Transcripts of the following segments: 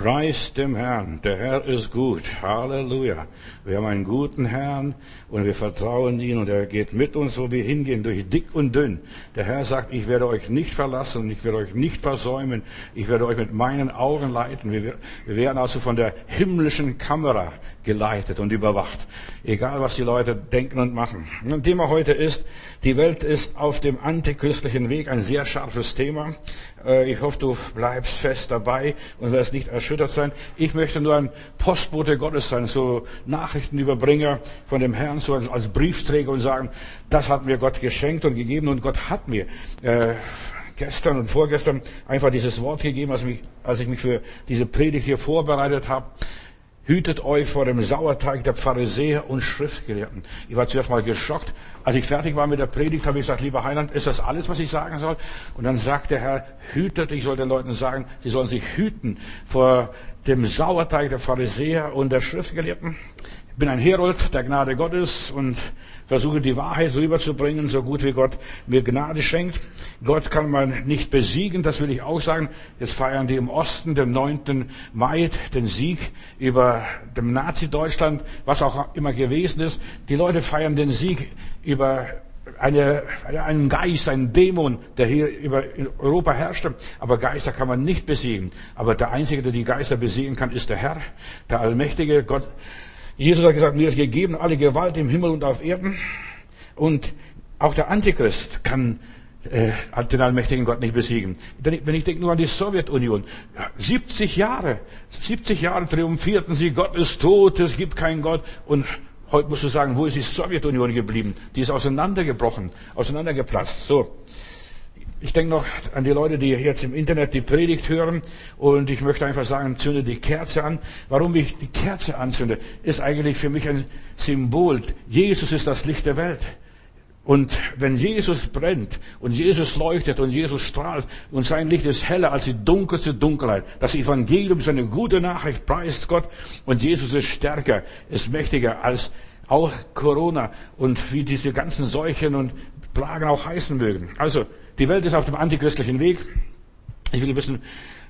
Preis dem Herrn. Der Herr ist gut. Halleluja. Wir haben einen guten Herrn und wir vertrauen ihn und er geht mit uns, wo wir hingehen, durch dick und dünn. Der Herr sagt, ich werde euch nicht verlassen und ich werde euch nicht versäumen. Ich werde euch mit meinen Augen leiten. Wir, wir werden also von der himmlischen Kamera geleitet und überwacht. Egal, was die Leute denken und machen. Und Thema heute ist, die Welt ist auf dem antichristlichen Weg. Ein sehr scharfes Thema. Äh, ich hoffe, du bleibst fest dabei und wirst nicht erschüttert sein. Ich möchte nur ein Postbote Gottes sein, so Nachrichtenüberbringer von dem Herrn, so als Briefträger und sagen, das hat mir Gott geschenkt und gegeben und Gott hat mir äh, gestern und vorgestern einfach dieses Wort gegeben, als, mich, als ich mich für diese Predigt hier vorbereitet habe. Hütet euch vor dem Sauerteig der Pharisäer und Schriftgelehrten. Ich war zuerst mal geschockt. Als ich fertig war mit der Predigt, habe ich gesagt, lieber Heiland, ist das alles, was ich sagen soll? Und dann sagt der Herr, hütet, ich soll den Leuten sagen, sie sollen sich hüten vor dem Sauerteig der Pharisäer und der Schriftgelehrten. Ich bin ein Herold der Gnade Gottes und versuche die Wahrheit rüberzubringen, so gut wie Gott mir Gnade schenkt. Gott kann man nicht besiegen, das will ich auch sagen. Jetzt feiern die im Osten den 9. Mai den Sieg über dem Nazi-Deutschland, was auch immer gewesen ist. Die Leute feiern den Sieg über eine, einen Geist, einen Dämon, der hier über Europa herrschte. Aber Geister kann man nicht besiegen. Aber der Einzige, der die Geister besiegen kann, ist der Herr, der Allmächtige Gott. Jesus hat gesagt, mir ist gegeben alle Gewalt im Himmel und auf Erden. Und auch der Antichrist kann äh, den allmächtigen Gott nicht besiegen. Wenn ich denke nur an die Sowjetunion, 70 Jahre, 70 Jahre triumphierten sie, Gott ist tot, es gibt keinen Gott. Und heute musst du sagen, wo ist die Sowjetunion geblieben? Die ist auseinandergebrochen, auseinandergeplatzt. So. Ich denke noch an die Leute, die jetzt im Internet die Predigt hören und ich möchte einfach sagen, zünde die Kerze an. Warum ich die Kerze anzünde, ist eigentlich für mich ein Symbol. Jesus ist das Licht der Welt. Und wenn Jesus brennt und Jesus leuchtet und Jesus strahlt und sein Licht ist heller als die dunkelste Dunkelheit, das Evangelium ist eine gute Nachricht, preist Gott und Jesus ist stärker, ist mächtiger als auch Corona und wie diese ganzen Seuchen und Plagen auch heißen mögen. Also die Welt ist auf dem antichristlichen Weg. Ich will ein bisschen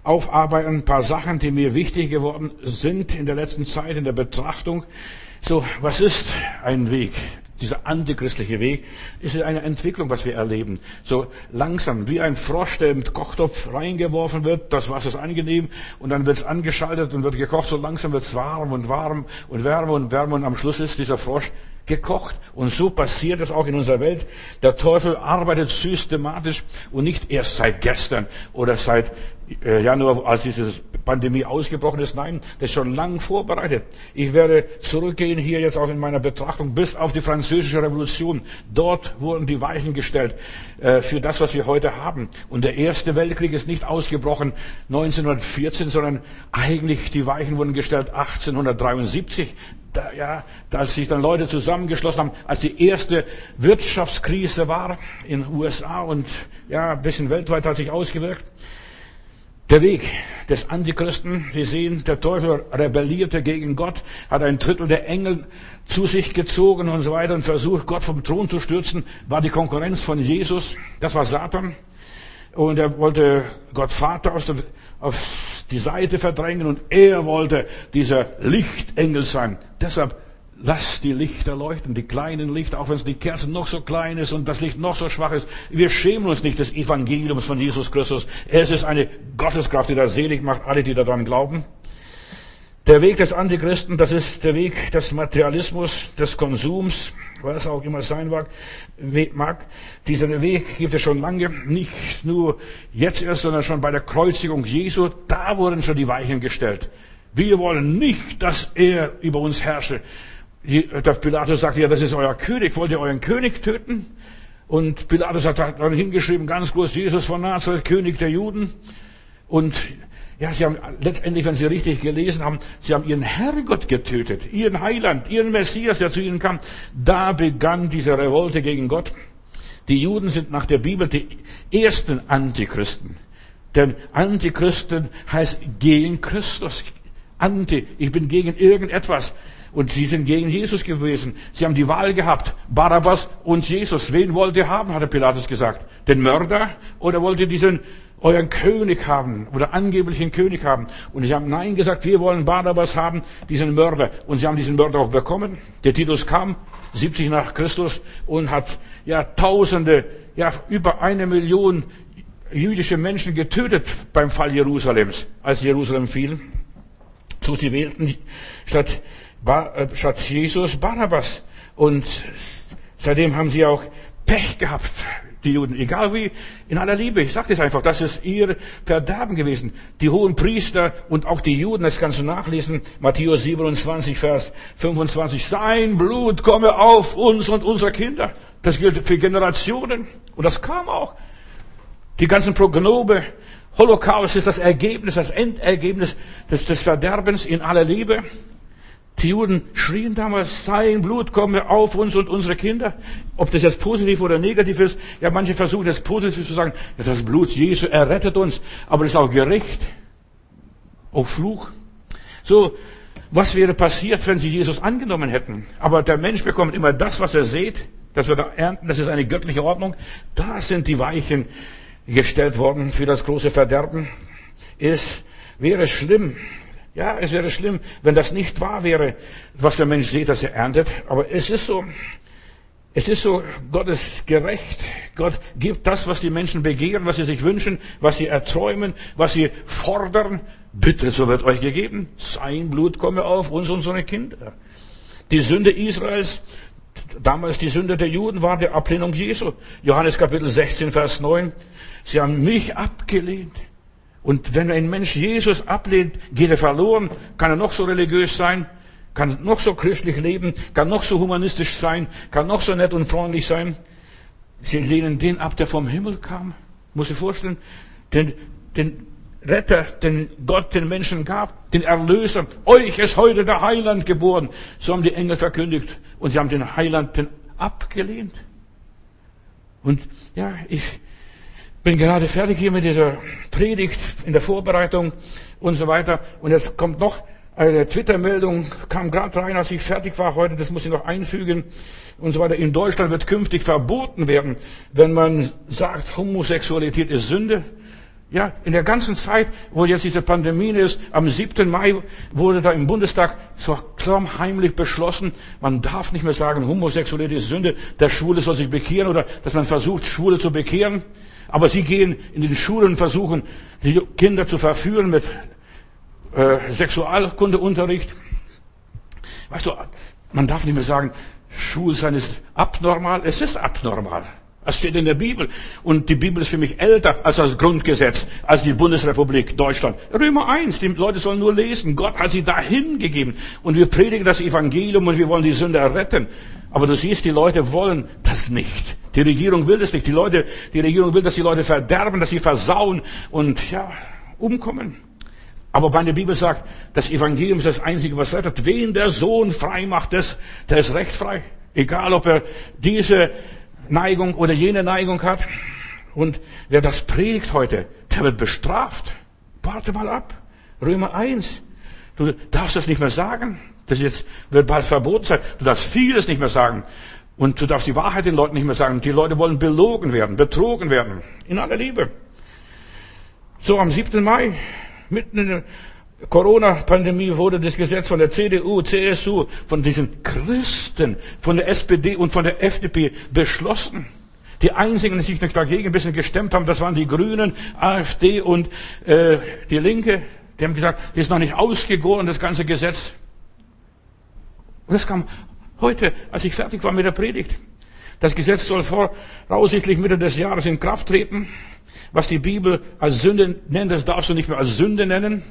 aufarbeiten, ein paar Sachen, die mir wichtig geworden sind in der letzten Zeit, in der Betrachtung. So, was ist ein Weg? Dieser antichristliche Weg ist eine Entwicklung, was wir erleben. So langsam, wie ein Frosch, der im Kochtopf reingeworfen wird, das Wasser ist angenehm und dann wird es angeschaltet und wird gekocht. So langsam wird es warm und warm und wärmer und wärmer und am Schluss ist dieser Frosch gekocht. Und so passiert es auch in unserer Welt. Der Teufel arbeitet systematisch und nicht erst seit gestern oder seit äh, Januar, als diese Pandemie ausgebrochen ist. Nein, das ist schon lang vorbereitet. Ich werde zurückgehen hier jetzt auch in meiner Betrachtung bis auf die französische Revolution. Dort wurden die Weichen gestellt äh, für das, was wir heute haben. Und der Erste Weltkrieg ist nicht ausgebrochen 1914, sondern eigentlich die Weichen wurden gestellt 1873 da, ja, als sich dann Leute zusammengeschlossen haben, als die erste Wirtschaftskrise war in den USA und ja, ein bisschen weltweit hat sich ausgewirkt. Der Weg des Antichristen, wir sehen, der Teufel rebellierte gegen Gott, hat ein Drittel der Engel zu sich gezogen und so weiter und versucht, Gott vom Thron zu stürzen, war die Konkurrenz von Jesus, das war Satan. Und er wollte Gott Vater aus der, auf die Seite verdrängen und er wollte dieser Lichtengel sein. Deshalb lasst die Lichter leuchten, die kleinen Lichter, auch wenn es die Kerzen noch so klein ist und das Licht noch so schwach ist. Wir schämen uns nicht des Evangeliums von Jesus Christus. Es ist eine Gotteskraft, die da selig macht, alle, die daran glauben. Der Weg des Antichristen, das ist der Weg des Materialismus, des Konsums, was auch immer sein mag. Dieser Weg gibt es schon lange, nicht nur jetzt erst, sondern schon bei der Kreuzigung Jesu. Da wurden schon die Weichen gestellt. Wir wollen nicht, dass er über uns herrsche. Der Pilatus sagt, ja, das ist euer König. Wollt ihr euren König töten? Und Pilatus hat dann hingeschrieben, ganz groß, Jesus von Nazareth, König der Juden. Und ja, sie haben letztendlich, wenn sie richtig gelesen haben, sie haben ihren Herrgott getötet, ihren Heiland, ihren Messias, der zu ihnen kam. Da begann diese Revolte gegen Gott. Die Juden sind nach der Bibel die ersten Antichristen. Denn Antichristen heißt gegen Christus. Anti, ich bin gegen irgendetwas. Und sie sind gegen Jesus gewesen. Sie haben die Wahl gehabt. Barabbas und Jesus. Wen wollt ihr haben, hat der Pilatus gesagt. Den Mörder oder wollt ihr diesen euren König haben oder angeblichen König haben. Und sie haben Nein gesagt, wir wollen Barnabas haben, diesen Mörder. Und sie haben diesen Mörder auch bekommen. Der Titus kam 70 nach Christus und hat ja Tausende, ja über eine Million jüdische Menschen getötet beim Fall Jerusalems, als Jerusalem fiel. So sie wählten statt, äh, statt Jesus Barabbas. Und seitdem haben sie auch Pech gehabt, die Juden. Egal wie, in aller Liebe. Ich sage das einfach, das ist ihr Verderben gewesen. Die hohen Priester und auch die Juden, das kannst du nachlesen, Matthäus 27, Vers 25. Sein Blut komme auf uns und unsere Kinder. Das gilt für Generationen. Und das kam auch. Die ganzen Prognobe, Holocaust ist das Ergebnis, das Endergebnis des, des Verderbens in aller Liebe. Die Juden schrien damals, sein Blut komme auf uns und unsere Kinder. Ob das jetzt positiv oder negativ ist, ja, manche versuchen das positiv zu sagen, ja, das Blut Jesu errettet uns, aber das ist auch Gericht, auch Fluch. So, was wäre passiert, wenn sie Jesus angenommen hätten? Aber der Mensch bekommt immer das, was er sieht, das wird er ernten, das ist eine göttliche Ordnung. Da sind die Weichen gestellt worden für das große Verderben. Es wäre schlimm, ja, es wäre schlimm, wenn das nicht wahr wäre, was der Mensch sieht, dass er erntet. Aber es ist so, es ist so, Gott ist gerecht. Gott gibt das, was die Menschen begehren, was sie sich wünschen, was sie erträumen, was sie fordern. Bitte, so wird euch gegeben. Sein Blut komme auf uns unsere Kinder. Die Sünde Israels, damals die Sünde der Juden war die Ablehnung Jesu. Johannes Kapitel 16, Vers 9. Sie haben mich abgelehnt. Und wenn ein Mensch Jesus ablehnt, geht er verloren, kann er noch so religiös sein, kann noch so christlich leben, kann noch so humanistisch sein, kann noch so nett und freundlich sein. Sie lehnen den ab, der vom Himmel kam. Muss ich vorstellen, den, den Retter, den Gott den Menschen gab, den Erlöser. Euch ist heute der Heiland geboren. So haben die Engel verkündigt. Und sie haben den Heiland abgelehnt. Und ja, ich, bin gerade fertig hier mit dieser Predigt in der Vorbereitung und so weiter. Und jetzt kommt noch eine Twitter-Meldung, kam gerade rein, als ich fertig war heute, das muss ich noch einfügen und so weiter. In Deutschland wird künftig verboten werden, wenn man sagt, Homosexualität ist Sünde. Ja, in der ganzen Zeit, wo jetzt diese Pandemie ist, am 7. Mai wurde da im Bundestag so klammheimlich beschlossen, man darf nicht mehr sagen, Homosexualität ist Sünde, der Schwule soll sich bekehren oder dass man versucht, Schwule zu bekehren. Aber sie gehen in den Schulen, versuchen, die Kinder zu verführen mit äh, Sexualkundeunterricht. Weißt du, man darf nicht mehr sagen, Schwulsein ist abnormal. Es ist abnormal. Das steht in der Bibel. Und die Bibel ist für mich älter als das Grundgesetz, als die Bundesrepublik Deutschland. Römer 1, die Leute sollen nur lesen. Gott hat sie dahin gegeben. Und wir predigen das Evangelium und wir wollen die Sünder retten. Aber du siehst, die Leute wollen das nicht. Die Regierung will das nicht. Die Leute, die Regierung will, dass die Leute verderben, dass sie versauen und, ja, umkommen. Aber meine Bibel sagt, das Evangelium ist das Einzige, was rettet. Wen der Sohn frei macht, der ist recht frei. Egal, ob er diese Neigung oder jene Neigung hat. Und wer das predigt heute, der wird bestraft. Warte mal ab. Römer 1. Du darfst das nicht mehr sagen. Das jetzt wird bald verboten sein. Du darfst vieles nicht mehr sagen. Und du darfst die Wahrheit den Leuten nicht mehr sagen. Die Leute wollen belogen werden, betrogen werden. In aller Liebe. So am 7. Mai, mitten in der Corona-Pandemie wurde das Gesetz von der CDU, CSU, von diesen Christen, von der SPD und von der FDP beschlossen. Die einzigen, die sich dagegen ein bisschen gestemmt haben, das waren die Grünen, AfD und äh, die Linke. Die haben gesagt, das ist noch nicht ausgegoren, das ganze Gesetz. Und das kam heute, als ich fertig war mit der Predigt. Das Gesetz soll voraussichtlich Mitte des Jahres in Kraft treten. Was die Bibel als Sünde nennt, das darfst du nicht mehr als Sünde nennen.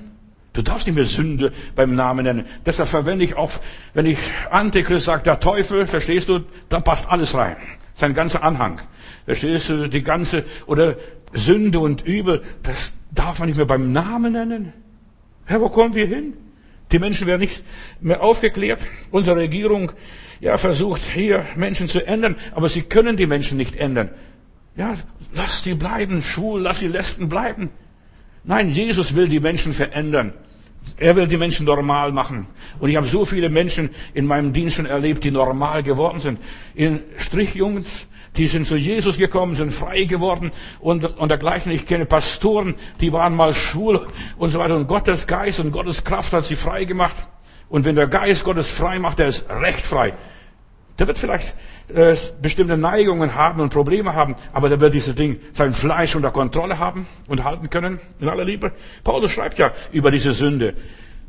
Du darfst nicht mehr Sünde beim Namen nennen. Deshalb verwende ich auch, wenn ich Antichrist sage, der Teufel, verstehst du, da passt alles rein. Sein ganzer Anhang. Verstehst du, die ganze, oder Sünde und Übel, das darf man nicht mehr beim Namen nennen. Herr, wo kommen wir hin? Die Menschen werden nicht mehr aufgeklärt. Unsere Regierung, ja, versucht hier Menschen zu ändern, aber sie können die Menschen nicht ändern. Ja, lass sie bleiben, schwul, lass die Lesben bleiben. Nein, Jesus will die Menschen verändern. Er will die Menschen normal machen. Und ich habe so viele Menschen in meinem Dienst schon erlebt, die normal geworden sind. In Strichjungs, die sind zu Jesus gekommen, sind frei geworden und, und dergleichen. Ich kenne Pastoren, die waren mal schwul und so weiter. Und Gottes Geist und Gottes Kraft hat sie frei gemacht. Und wenn der Geist Gottes frei macht, der ist recht frei. Der wird vielleicht äh, bestimmte Neigungen haben und Probleme haben, aber der wird dieses Ding, sein Fleisch unter Kontrolle haben und halten können, in aller Liebe. Paulus schreibt ja über diese Sünde.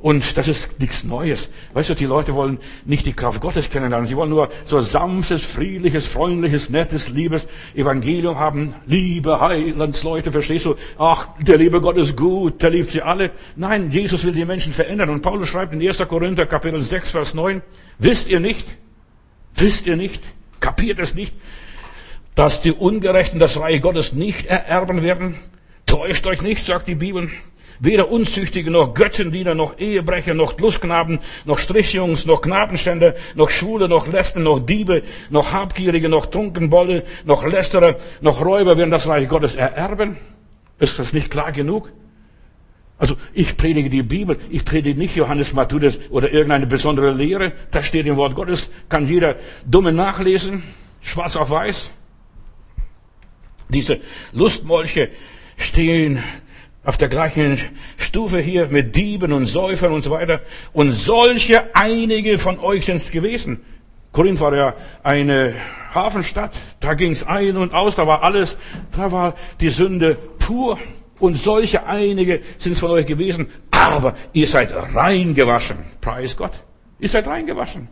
Und das ist nichts Neues. Weißt du, die Leute wollen nicht die Kraft Gottes kennenlernen. Sie wollen nur so sanftes, friedliches, freundliches, nettes, liebes Evangelium haben. Liebe Heilandsleute, verstehst du? Ach, der liebe Gott ist gut, der liebt sie alle. Nein, Jesus will die Menschen verändern. Und Paulus schreibt in 1. Korinther Kapitel 6, Vers 9, wisst ihr nicht, wisst ihr nicht, kapiert es nicht, dass die Ungerechten das Reich Gottes nicht ererben werden? Täuscht euch nicht, sagt die Bibel. Weder Unzüchtige, noch Götzendiener, noch Ehebrecher, noch Lustgnaben, noch Strichjungs, noch Knabenständer, noch Schwule, noch Lesben, noch Diebe, noch Habgierige, noch Trunkenbolle, noch Lästerer, noch Räuber werden das Reich Gottes ererben. Ist das nicht klar genug? Also ich predige die Bibel, ich predige nicht Johannes Matthäus oder irgendeine besondere Lehre. Das steht im Wort Gottes, kann jeder Dumme nachlesen, schwarz auf weiß. Diese Lustmolche stehen auf der gleichen Stufe hier mit Dieben und Säufern und so weiter. Und solche einige von euch sind es gewesen. Korinth war ja eine Hafenstadt, da ging es ein und aus, da war alles, da war die Sünde pur. Und solche einige sind es von euch gewesen, aber ihr seid reingewaschen. Preis Gott. Ihr seid reingewaschen.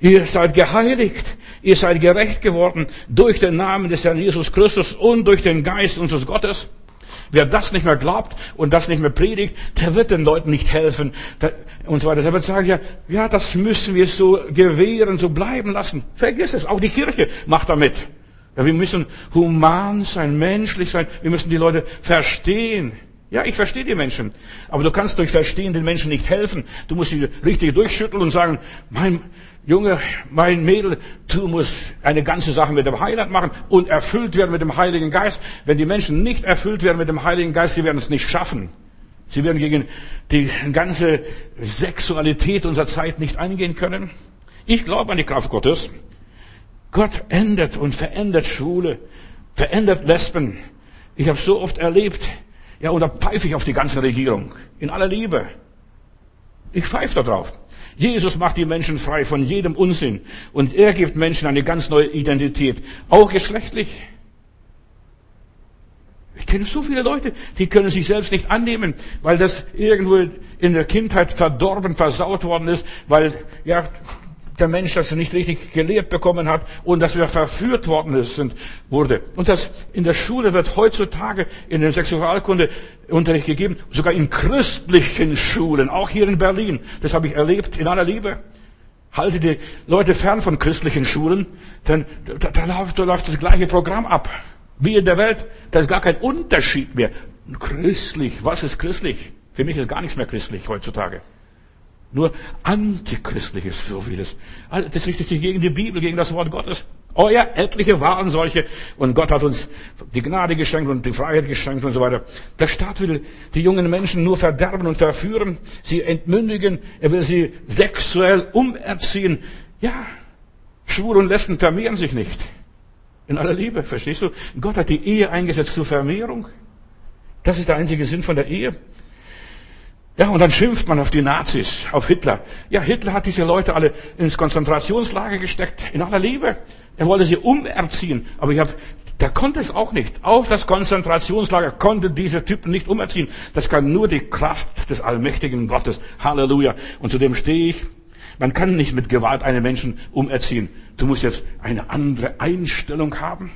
Ihr seid geheiligt, ihr seid gerecht geworden durch den Namen des Herrn Jesus Christus und durch den Geist unseres Gottes. Wer das nicht mehr glaubt und das nicht mehr predigt, der wird den Leuten nicht helfen und so weiter. Der wird sagen, ja, ja, das müssen wir so gewähren, so bleiben lassen. Vergiss es, auch die Kirche macht damit. Ja, wir müssen human sein, menschlich sein. Wir müssen die Leute verstehen. Ja, ich verstehe die Menschen. Aber du kannst durch Verstehen den Menschen nicht helfen. Du musst sie richtig durchschütteln und sagen, mein, Junge, mein Mädel, du musst eine ganze Sache mit dem Heiland machen und erfüllt werden mit dem Heiligen Geist. Wenn die Menschen nicht erfüllt werden mit dem Heiligen Geist, sie werden es nicht schaffen. Sie werden gegen die ganze Sexualität unserer Zeit nicht eingehen können. Ich glaube an die Kraft Gottes. Gott ändert und verändert Schwule, verändert Lesben. Ich habe so oft erlebt, ja, und da pfeife ich auf die ganze Regierung. In aller Liebe. Ich pfeife da drauf. Jesus macht die Menschen frei von jedem Unsinn und er gibt Menschen eine ganz neue Identität, auch geschlechtlich. Ich kenne so viele Leute, die können sich selbst nicht annehmen, weil das irgendwo in der Kindheit verdorben, versaut worden ist, weil ja der Mensch das nicht richtig gelehrt bekommen hat und dass er verführt worden sind, wurde. Und das in der Schule wird heutzutage in der Sexualkundeunterricht gegeben, sogar in christlichen Schulen, auch hier in Berlin. Das habe ich erlebt in aller Liebe. Halte die Leute fern von christlichen Schulen, denn da, da, läuft, da läuft das gleiche Programm ab. Wie in der Welt, da ist gar kein Unterschied mehr. Christlich, was ist christlich? Für mich ist gar nichts mehr christlich heutzutage. Nur antichristliches, so vieles. Das richtet sich gegen die Bibel, gegen das Wort Gottes. Oh ja, etliche waren solche. Und Gott hat uns die Gnade geschenkt und die Freiheit geschenkt und so weiter. Der Staat will die jungen Menschen nur verderben und verführen, sie entmündigen. Er will sie sexuell umerziehen. Ja, Schwule und Lesben vermehren sich nicht. In aller Liebe, verstehst du? Gott hat die Ehe eingesetzt zur Vermehrung. Das ist der einzige Sinn von der Ehe. Ja, und dann schimpft man auf die Nazis, auf Hitler. Ja, Hitler hat diese Leute alle ins Konzentrationslager gesteckt, in aller Liebe. Er wollte sie umerziehen, aber ich habe, der konnte es auch nicht. Auch das Konzentrationslager konnte diese Typen nicht umerziehen. Das kann nur die Kraft des allmächtigen Gottes. Halleluja. Und zu dem stehe ich. Man kann nicht mit Gewalt einen Menschen umerziehen. Du musst jetzt eine andere Einstellung haben.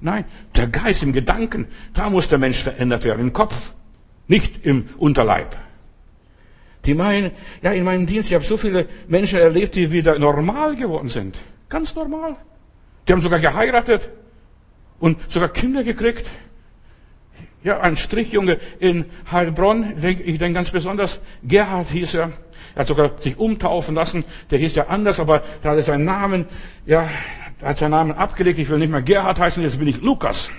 Nein, der Geist im Gedanken, da muss der Mensch verändert werden, im Kopf. Nicht im Unterleib. Die meinen, ja, in meinem Dienst, ich habe so viele Menschen erlebt, die wieder normal geworden sind. Ganz normal. Die haben sogar geheiratet und sogar Kinder gekriegt. Ja, ein Strichjunge in Heilbronn, ich denke, ganz besonders, Gerhard hieß er. Er hat sogar sich umtaufen lassen. Der hieß ja anders, aber da hat er seinen Namen, ja, hat seinen Namen abgelegt. Ich will nicht mehr Gerhard heißen, jetzt bin ich Lukas.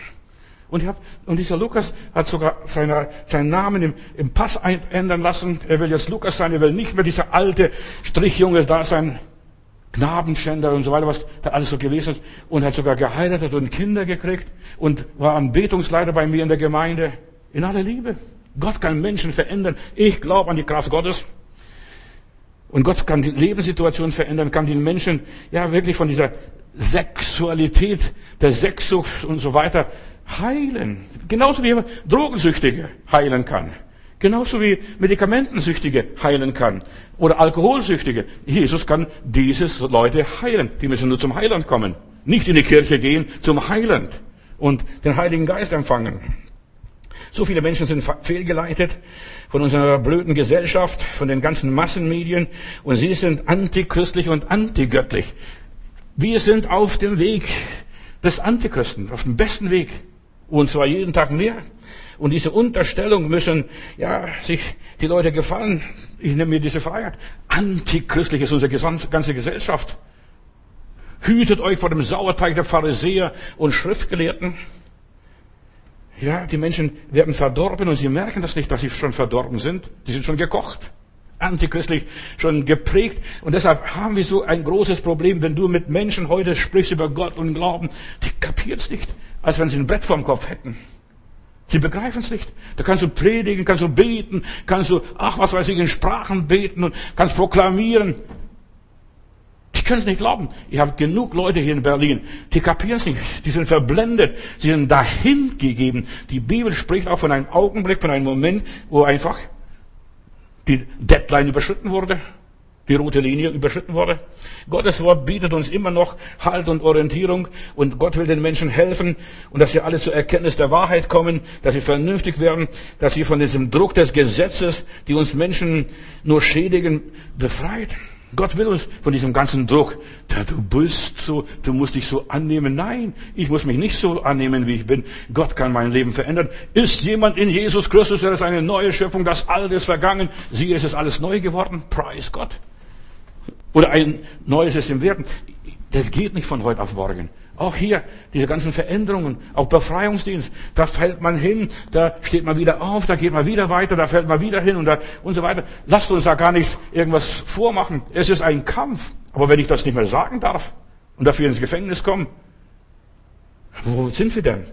Und, hab, und dieser Lukas hat sogar seine, seinen Namen im, im Pass ändern lassen. Er will jetzt Lukas sein, er will nicht mehr dieser alte Strichjunge da sein. Knabenschänder und so weiter, was da alles so gewesen ist. Und hat sogar geheiratet und Kinder gekriegt und war ein Betungsleiter bei mir in der Gemeinde. In aller Liebe. Gott kann Menschen verändern. Ich glaube an die Kraft Gottes. Und Gott kann die Lebenssituation verändern, kann die Menschen ja wirklich von dieser Sexualität, der Sexsucht und so weiter heilen. Genauso wie Drogensüchtige heilen kann. Genauso wie Medikamentensüchtige heilen kann. Oder Alkoholsüchtige. Jesus kann diese Leute heilen. Die müssen nur zum Heiland kommen. Nicht in die Kirche gehen, zum Heiland. Und den Heiligen Geist empfangen. So viele Menschen sind fehlgeleitet von unserer blöden Gesellschaft, von den ganzen Massenmedien und sie sind antichristlich und antigöttlich. Wir sind auf dem Weg des Antichristen, auf dem besten Weg. Und zwar jeden Tag mehr. Und diese Unterstellung müssen, ja, sich die Leute gefallen. Ich nehme mir diese Freiheit. Antichristlich ist unsere ganze Gesellschaft. Hütet euch vor dem Sauerteig der Pharisäer und Schriftgelehrten. Ja, die Menschen werden verdorben und sie merken das nicht, dass sie schon verdorben sind. Die sind schon gekocht. Antichristlich schon geprägt. Und deshalb haben wir so ein großes Problem, wenn du mit Menschen heute sprichst über Gott und Glauben. Die kapiert's nicht, als wenn sie ein Brett vorm Kopf hätten. Sie begreifen es nicht. Da kannst du predigen, kannst du beten, kannst du, ach, was weiß ich, in Sprachen beten und kannst proklamieren. Die können es nicht glauben. Ich habe genug Leute hier in Berlin, die kapieren es nicht. Die sind verblendet. Sie sind dahin gegeben. Die Bibel spricht auch von einem Augenblick, von einem Moment, wo einfach die Deadline überschritten wurde, die rote Linie überschritten wurde. Gottes Wort bietet uns immer noch Halt und Orientierung und Gott will den Menschen helfen und dass sie alle zur Erkenntnis der Wahrheit kommen, dass sie vernünftig werden, dass sie von diesem Druck des Gesetzes, die uns Menschen nur schädigen, befreit. Gott will uns von diesem ganzen Druck, ja, du bist so, du musst dich so annehmen. Nein, ich muss mich nicht so annehmen, wie ich bin. Gott kann mein Leben verändern. Ist jemand in Jesus Christus, der ist eine neue Schöpfung, das Alte ist vergangen, siehe, es ist alles neu geworden. Preis Gott. Oder ein Neues ist im Werden. Das geht nicht von heute auf morgen. Auch hier, diese ganzen Veränderungen, auch Befreiungsdienst, da fällt man hin, da steht man wieder auf, da geht man wieder weiter, da fällt man wieder hin und, da, und so weiter. Lasst uns da gar nicht irgendwas vormachen. Es ist ein Kampf. Aber wenn ich das nicht mehr sagen darf und dafür ins Gefängnis komme, wo sind wir denn?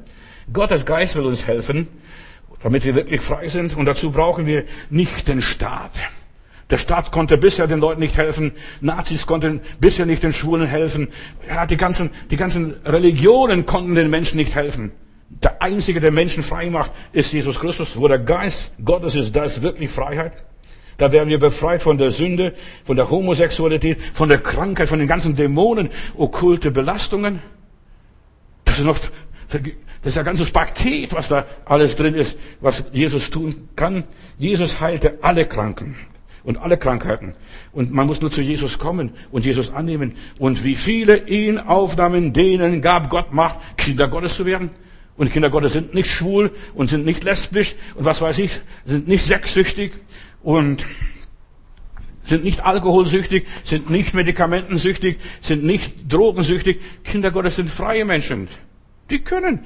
Gottes Geist will uns helfen, damit wir wirklich frei sind und dazu brauchen wir nicht den Staat. Der Staat konnte bisher den Leuten nicht helfen. Nazis konnten bisher nicht den Schwulen helfen. Ja, die ganzen, die ganzen Religionen konnten den Menschen nicht helfen. Der Einzige, der Menschen frei macht, ist Jesus Christus. Wo der Geist Gottes ist, da ist wirklich Freiheit. Da werden wir befreit von der Sünde, von der Homosexualität, von der Krankheit, von den ganzen Dämonen, okkulte Belastungen. Das ist noch, das ist ein ganzes Paket, was da alles drin ist, was Jesus tun kann. Jesus heilte alle Kranken und alle Krankheiten. Und man muss nur zu Jesus kommen und Jesus annehmen. Und wie viele ihn aufnahmen, denen gab Gott Macht, Kinder Gottes zu werden. Und Kinder Gottes sind nicht schwul und sind nicht lesbisch und was weiß ich, sind nicht sexsüchtig und sind nicht alkoholsüchtig, sind nicht medikamentensüchtig, sind nicht drogensüchtig. Kinder Gottes sind freie Menschen. Die können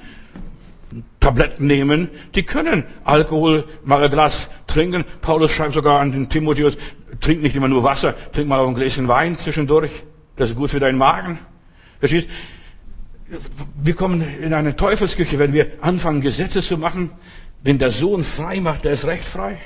Tabletten nehmen, die können Alkohol mal ein Glas trinken. Paulus schreibt sogar an den Timotheus, trink nicht immer nur Wasser, trink mal auch ein Gläschen Wein zwischendurch. Das ist gut für deinen Magen. Verstehst? Wir kommen in eine Teufelsküche, wenn wir anfangen, Gesetze zu machen. Wenn der Sohn frei macht, der ist recht frei.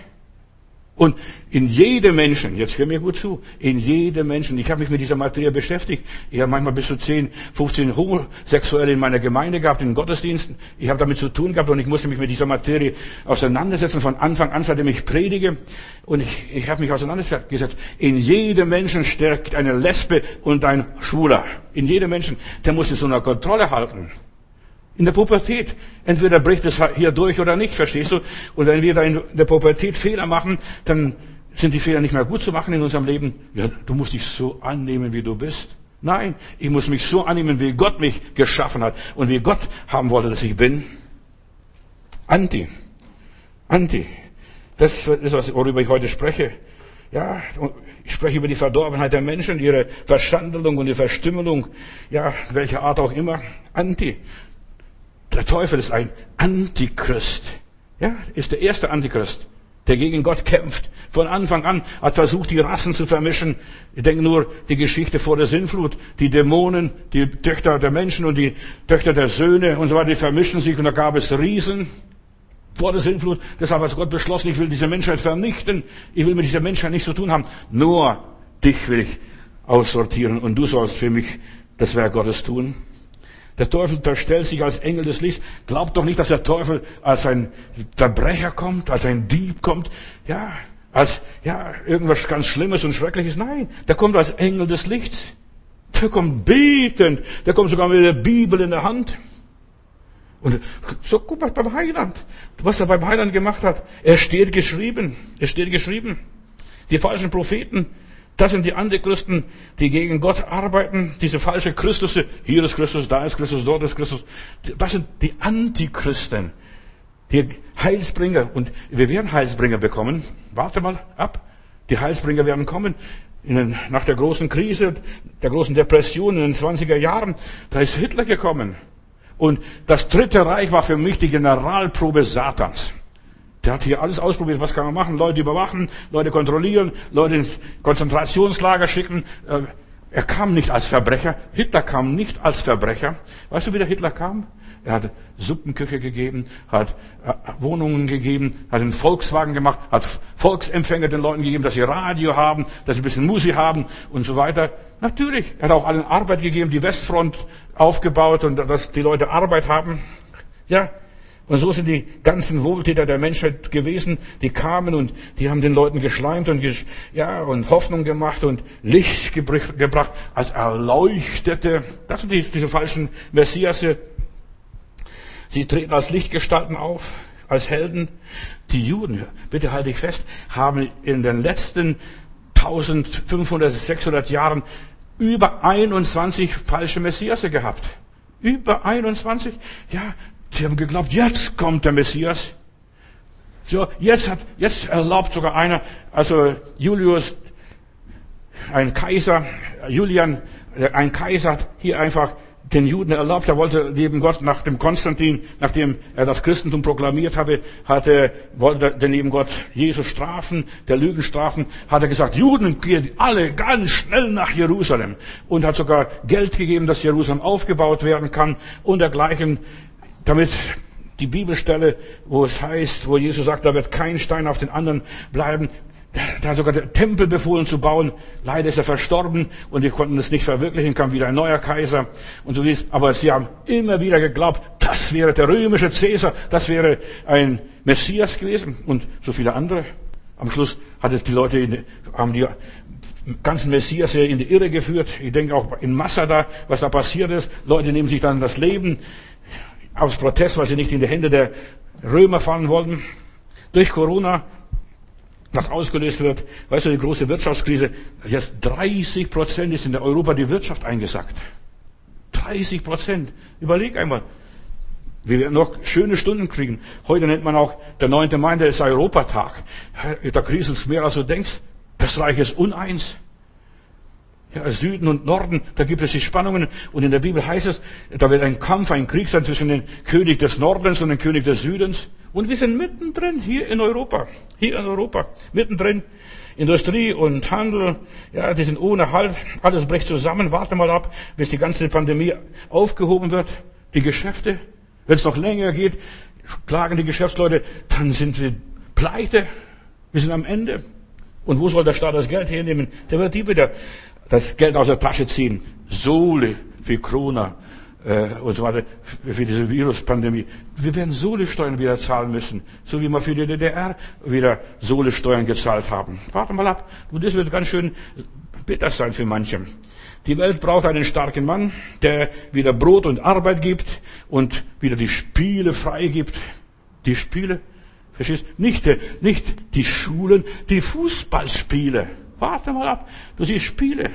Und in jedem Menschen, jetzt hör mir gut zu, in jedem Menschen, ich habe mich mit dieser Materie beschäftigt, ich habe manchmal bis zu 10, 15 Homosexuelle in meiner Gemeinde gehabt, in Gottesdiensten, ich habe damit zu tun gehabt und ich musste mich mit dieser Materie auseinandersetzen, von Anfang an, seitdem ich predige, und ich, ich habe mich auseinandergesetzt. In jedem Menschen steckt eine Lesbe und ein Schwuler. In jedem Menschen, der muss es unter Kontrolle halten. In der Pubertät. Entweder bricht es hier durch oder nicht, verstehst du? Und wenn wir da in der Pubertät Fehler machen, dann sind die Fehler nicht mehr gut zu machen in unserem Leben. Ja, du musst dich so annehmen, wie du bist. Nein, ich muss mich so annehmen, wie Gott mich geschaffen hat und wie Gott haben wollte, dass ich bin. Anti. Anti. Das ist, worüber ich heute spreche. Ja, ich spreche über die Verdorbenheit der Menschen, ihre Verschandelung und die Verstümmelung, ja, welcher Art auch immer. Anti. Der Teufel ist ein Antichrist. Ja, ist der erste Antichrist. der gegen Gott kämpft. Von Anfang an hat versucht, die Rassen zu vermischen. Ich denke nur die Geschichte vor der Sinnflut. Die Dämonen, die Töchter der Menschen und die Töchter der Söhne und so weiter, die vermischen sich und da gab es Riesen vor der Sinnflut. Deshalb hat Gott beschlossen, ich will diese Menschheit vernichten. Ich will mit dieser Menschheit nichts zu tun haben. Nur dich will ich aussortieren und du sollst für mich das Werk Gottes tun. Der Teufel verstellt sich als Engel des Lichts. Glaubt doch nicht, dass der Teufel als ein Verbrecher kommt, als ein Dieb kommt, ja, als, ja, irgendwas ganz Schlimmes und Schreckliches. Nein, der kommt als Engel des Lichts. Der kommt betend. Der kommt sogar mit der Bibel in der Hand. Und so guck mal beim Heiland, was er beim Heiland gemacht hat. Er steht geschrieben. Es steht geschrieben. Die falschen Propheten, das sind die Antichristen, die gegen Gott arbeiten. Diese falsche Christus, hier ist Christus, da ist Christus, dort ist Christus. Das sind die Antichristen, die Heilsbringer. Und wir werden Heilsbringer bekommen. Warte mal ab. Die Heilsbringer werden kommen. Den, nach der großen Krise, der großen Depression in den 20er Jahren, da ist Hitler gekommen. Und das Dritte Reich war für mich die Generalprobe Satans. Der hat hier alles ausprobiert. Was kann man machen? Leute überwachen, Leute kontrollieren, Leute ins Konzentrationslager schicken. Äh, er kam nicht als Verbrecher. Hitler kam nicht als Verbrecher. Weißt du, wie der Hitler kam? Er hat Suppenküche gegeben, hat äh, Wohnungen gegeben, hat einen Volkswagen gemacht, hat Volksempfänger den Leuten gegeben, dass sie Radio haben, dass sie ein bisschen Musik haben und so weiter. Natürlich, er hat auch allen Arbeit gegeben, die Westfront aufgebaut und dass die Leute Arbeit haben. Ja, und so sind die ganzen Wohltäter der Menschheit gewesen, die kamen und die haben den Leuten geschleimt und, ja, und Hoffnung gemacht und Licht gebracht als Erleuchtete. Das sind die, diese falschen Messiasse. Sie treten als Lichtgestalten auf, als Helden. Die Juden, bitte halte ich fest, haben in den letzten 1500, 600 Jahren über 21 falsche Messiasse gehabt. Über 21? Ja, Sie haben geglaubt, jetzt kommt der Messias. So, jetzt hat, jetzt erlaubt sogar einer, also Julius, ein Kaiser, Julian, ein Kaiser hat hier einfach den Juden erlaubt, er wollte neben Gott nach dem Konstantin, nachdem er das Christentum proklamiert hatte, hatte, wollte der neben Gott Jesus strafen, der Lügen strafen, hat er gesagt, Juden gehen alle ganz schnell nach Jerusalem und hat sogar Geld gegeben, dass Jerusalem aufgebaut werden kann und dergleichen damit die Bibelstelle, wo es heißt, wo Jesus sagt, da wird kein Stein auf den anderen bleiben, da sogar der Tempel befohlen zu bauen. Leider ist er verstorben und wir konnten es nicht verwirklichen, kam wieder ein neuer Kaiser und so wie es, aber sie haben immer wieder geglaubt, das wäre der römische Cäsar, das wäre ein Messias gewesen und so viele andere. Am Schluss hat es die Leute, haben die ganzen Messias in die Irre geführt. Ich denke auch in Massada, was da passiert ist. Leute nehmen sich dann das Leben aus Protest, weil sie nicht in die Hände der Römer fallen wollten. Durch Corona, was ausgelöst wird, weißt du, die große Wirtschaftskrise, jetzt 30 Prozent ist in Europa die Wirtschaft eingesackt. 30 Prozent. Überleg einmal. Wir werden noch schöne Stunden kriegen. Heute nennt man auch der 9. Mai, der ist Europatag. Da kriselst mehr als du denkst. Das Reich ist uneins. Ja, Süden und Norden, da gibt es die Spannungen. Und in der Bibel heißt es, da wird ein Kampf, ein Krieg sein zwischen dem König des Nordens und dem König des Südens. Und wir sind mittendrin hier in Europa. Hier in Europa. Mittendrin. Industrie und Handel, ja, die sind ohne Halt. Alles bricht zusammen. Warte mal ab, bis die ganze Pandemie aufgehoben wird. Die Geschäfte. Wenn es noch länger geht, klagen die Geschäftsleute, dann sind wir pleite. Wir sind am Ende. Und wo soll der Staat das Geld hernehmen? Der wird die wieder das Geld aus der Tasche ziehen. Sohle für Corona äh, und so weiter, für diese Viruspandemie. Wir werden Sohle-Steuern wieder zahlen müssen, so wie wir für die DDR wieder Sohle-Steuern gezahlt haben. Warte mal ab. Und das wird ganz schön bitter sein für manche. Die Welt braucht einen starken Mann, der wieder Brot und Arbeit gibt und wieder die Spiele freigibt. Die Spiele, verstehst? Nicht, nicht die Schulen, die Fußballspiele. Warte mal ab. Du siehst Spiele.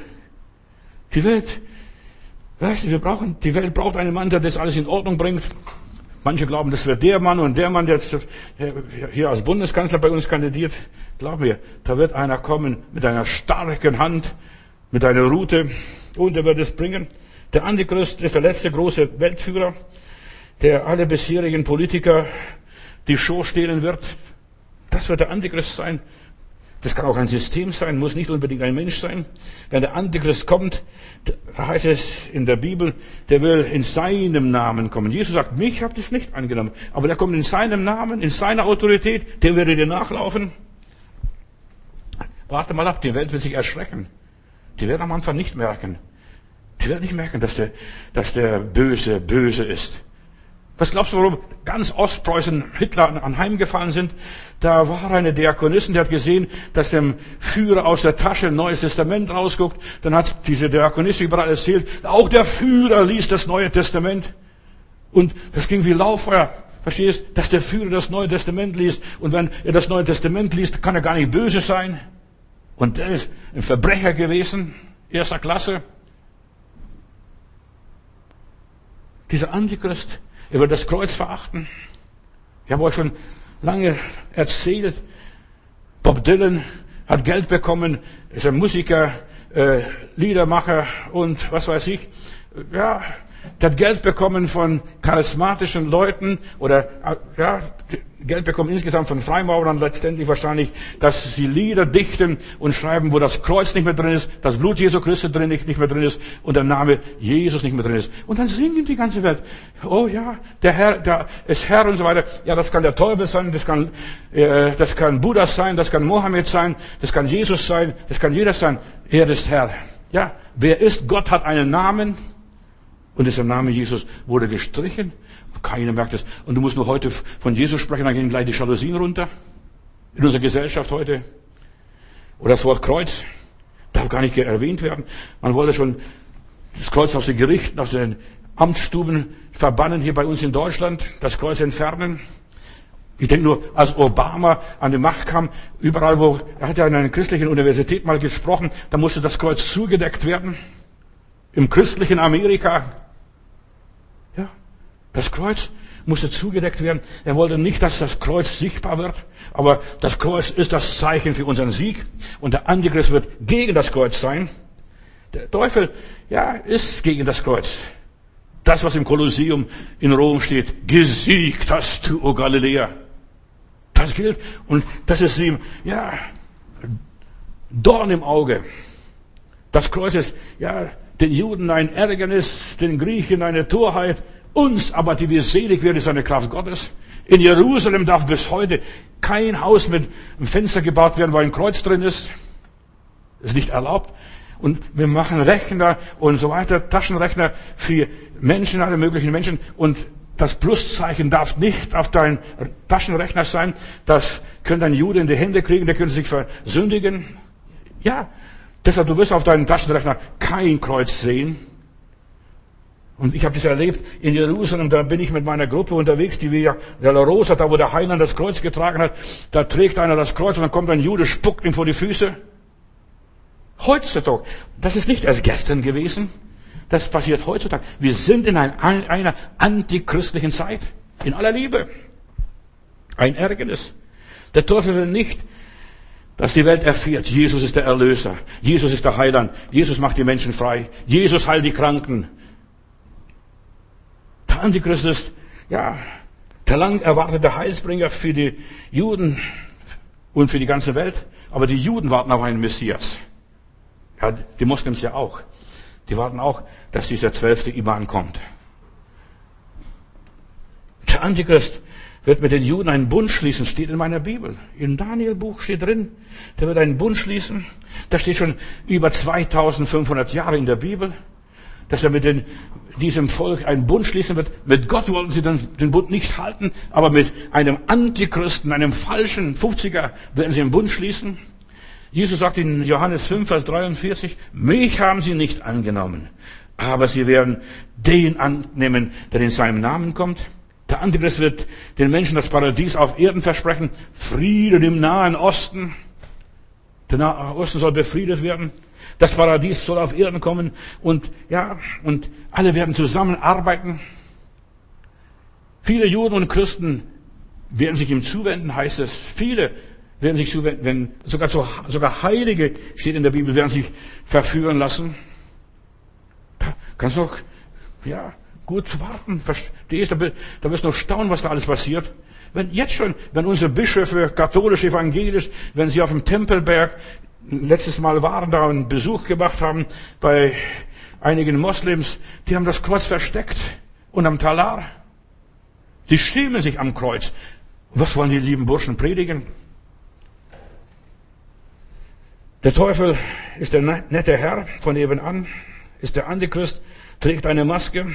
Die Welt, weißt du, wir brauchen, die Welt braucht einen Mann, der das alles in Ordnung bringt. Manche glauben, das wird der Mann und der Mann, der jetzt hier als Bundeskanzler bei uns kandidiert. Glaub mir, da wird einer kommen mit einer starken Hand, mit einer Route und er wird es bringen. Der Antichrist ist der letzte große Weltführer, der alle bisherigen Politiker die Show stehlen wird. Das wird der Antichrist sein. Das kann auch ein System sein, muss nicht unbedingt ein Mensch sein. Wenn der Antichrist kommt, heißt es in der Bibel, der will in seinem Namen kommen. Jesus sagt, mich habt ihr nicht angenommen. Aber der kommt in seinem Namen, in seiner Autorität, der würde dir nachlaufen. Warte mal ab, die Welt wird sich erschrecken. Die werden am Anfang nicht merken. Die werden nicht merken, dass der, dass der Böse böse ist. Was glaubst du, warum ganz Ostpreußen Hitler anheimgefallen sind? Da war eine Diakonistin, die hat gesehen, dass dem Führer aus der Tasche ein neues Testament rausguckt. Dann hat diese Diakonistin überall erzählt, auch der Führer liest das Neue Testament. Und das ging wie Lauffeuer. Verstehst? Dass der Führer das Neue Testament liest. Und wenn er das Neue Testament liest, kann er gar nicht böse sein. Und der ist ein Verbrecher gewesen, erster Klasse. Dieser Antichrist, er wird das Kreuz verachten. Ich habe euch schon lange erzählt, Bob Dylan hat Geld bekommen, ist ein Musiker, äh, Liedermacher und was weiß ich. Ja, der hat Geld bekommen von charismatischen Leuten oder ja, Geld bekommen insgesamt von Freimaurern letztendlich wahrscheinlich, dass sie Lieder dichten und schreiben, wo das Kreuz nicht mehr drin ist, das Blut Jesu Christi drin nicht, nicht mehr drin ist und der Name Jesus nicht mehr drin ist. Und dann singen die ganze Welt, oh ja, der Herr, der ist Herr und so weiter. Ja, das kann der Teufel sein, das kann, äh, das kann Buddha sein, das kann Mohammed sein, das kann Jesus sein, das kann jeder sein. Er ist Herr. Ja, wer ist? Gott hat einen Namen. Und dieser Name Jesus wurde gestrichen. Keiner merkt es. Und du musst nur heute von Jesus sprechen, dann gehen gleich die Jalousien runter. In unserer Gesellschaft heute. Oder das Wort Kreuz darf gar nicht erwähnt werden. Man wollte schon das Kreuz aus den Gerichten, aus den Amtsstuben verbannen hier bei uns in Deutschland, das Kreuz entfernen. Ich denke nur, als Obama an die Macht kam, überall wo, er hat ja in einer christlichen Universität mal gesprochen, da musste das Kreuz zugedeckt werden. Im christlichen Amerika. Ja, das Kreuz musste zugedeckt werden. Er wollte nicht, dass das Kreuz sichtbar wird, aber das Kreuz ist das Zeichen für unseren Sieg und der Antichrist wird gegen das Kreuz sein. Der Teufel, ja, ist gegen das Kreuz. Das, was im Kolosseum in Rom steht, gesiegt hast du, o Galiläa. Das gilt und das ist ihm, ja, Dorn im Auge. Das Kreuz ist, ja, den Juden ein Ärgernis, den Griechen eine Torheit, uns aber, die wir selig werden, ist eine Kraft Gottes. In Jerusalem darf bis heute kein Haus mit einem Fenster gebaut werden, wo ein Kreuz drin ist. Ist nicht erlaubt. Und wir machen Rechner und so weiter, Taschenrechner für Menschen, alle möglichen Menschen. Und das Pluszeichen darf nicht auf deinem Taschenrechner sein. Das könnte ein Jude in die Hände kriegen, der könnte sich versündigen. Ja, Deshalb, du wirst auf deinem Taschenrechner kein Kreuz sehen. Und ich habe das erlebt in Jerusalem, da bin ich mit meiner Gruppe unterwegs, die wir, der La Rosa, da wo der Heiland das Kreuz getragen hat, da trägt einer das Kreuz und dann kommt ein Jude, spuckt ihm vor die Füße. Heutzutage, das ist nicht erst gestern gewesen, das passiert heutzutage. Wir sind in ein, einer antichristlichen Zeit, in aller Liebe. Ein Ärgernis. Der Teufel will nicht, dass die Welt erfährt, Jesus ist der Erlöser, Jesus ist der Heiland, Jesus macht die Menschen frei, Jesus heilt die Kranken. Der Antichrist ist, ja, der lang erwartete Heilsbringer für die Juden und für die ganze Welt. Aber die Juden warten auf einen Messias. Ja, die Moslems ja auch. Die warten auch, dass dieser zwölfte Iman kommt. Der Antichrist wird mit den Juden einen Bund schließen, steht in meiner Bibel. Im Daniel-Buch steht drin, der wird einen Bund schließen. Da steht schon über 2500 Jahre in der Bibel, dass er mit den, diesem Volk einen Bund schließen wird. Mit Gott wollten sie dann den Bund nicht halten, aber mit einem Antichristen, einem falschen 50er werden sie einen Bund schließen. Jesus sagt in Johannes 5, Vers 43, mich haben sie nicht angenommen, aber sie werden den annehmen, der in seinem Namen kommt. Der Antichrist wird den Menschen das Paradies auf Erden versprechen, Frieden im Nahen Osten. Der Nahe Osten soll befriedet werden. Das Paradies soll auf Erden kommen und ja, und alle werden zusammenarbeiten. Viele Juden und Christen werden sich ihm zuwenden, heißt es. Viele werden sich zuwenden, wenn sogar, sogar Heilige steht in der Bibel, werden sich verführen lassen. Da kannst du doch, ja, gut warten. Verstehst du? Da wirst du staunen, was da alles passiert. Wenn jetzt schon, wenn unsere Bischöfe, katholisch, evangelisch, wenn sie auf dem Tempelberg letztes Mal waren da und Besuch gemacht haben bei einigen Moslems, die haben das Kreuz versteckt und am Talar. Die schämen sich am Kreuz. Was wollen die lieben Burschen predigen? Der Teufel ist der nette Herr von nebenan, ist der Antichrist, trägt eine Maske.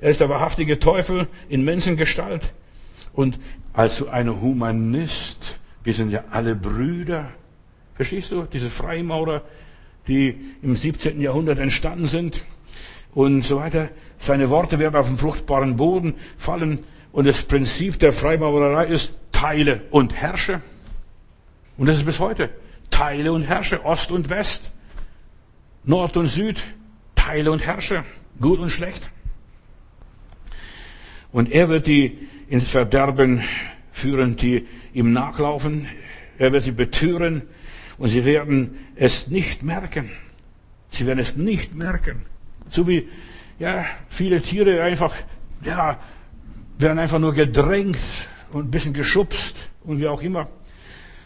Er ist der wahrhaftige Teufel in Menschengestalt. Und als ein Humanist, wir sind ja alle Brüder. Verstehst du? Diese Freimaurer, die im 17. Jahrhundert entstanden sind und so weiter. Seine Worte werden auf den fruchtbaren Boden fallen. Und das Prinzip der Freimaurerei ist Teile und Herrsche. Und das ist bis heute. Teile und Herrsche, Ost und West, Nord und Süd, Teile und Herrsche, gut und schlecht. Und er wird die ins Verderben führen, die ihm nachlaufen. Er wird sie betüren und sie werden es nicht merken. Sie werden es nicht merken. So wie, ja, viele Tiere einfach, ja, werden einfach nur gedrängt und ein bisschen geschubst und wie auch immer.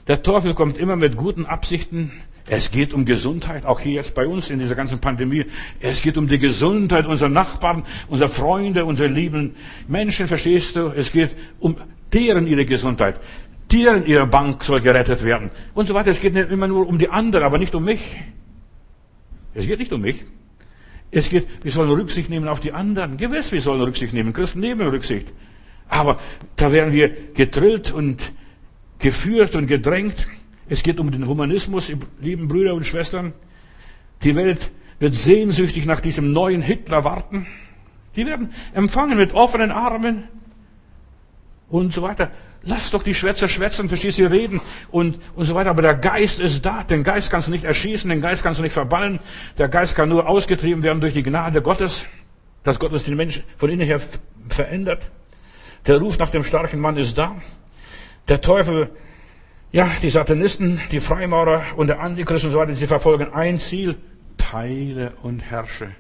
Der Teufel kommt immer mit guten Absichten. Es geht um Gesundheit, auch hier jetzt bei uns in dieser ganzen Pandemie. Es geht um die Gesundheit unserer Nachbarn, unserer Freunde, unserer lieben Menschen, verstehst du? Es geht um deren ihre Gesundheit. Deren ihre Bank soll gerettet werden. Und so weiter. Es geht nicht immer nur um die anderen, aber nicht um mich. Es geht nicht um mich. Es geht, wir sollen Rücksicht nehmen auf die anderen. Gewiss, wir sollen Rücksicht nehmen. Christen nehmen Rücksicht. Aber da werden wir gedrillt und geführt und gedrängt. Es geht um den Humanismus, lieben Brüder und Schwestern. Die Welt wird sehnsüchtig nach diesem neuen Hitler warten. Die werden empfangen mit offenen Armen und so weiter. Lass doch die Schwätzer schwätzen, verstehst du, reden und, und so weiter. Aber der Geist ist da. Den Geist kannst du nicht erschießen, den Geist kannst du nicht verbannen. Der Geist kann nur ausgetrieben werden durch die Gnade Gottes, dass Gott uns den Menschen von innen her verändert. Der Ruf nach dem starken Mann ist da. Der Teufel, ja, die Satanisten, die Freimaurer und der Antichrist und so weiter, sie verfolgen ein Ziel. Teile und herrsche.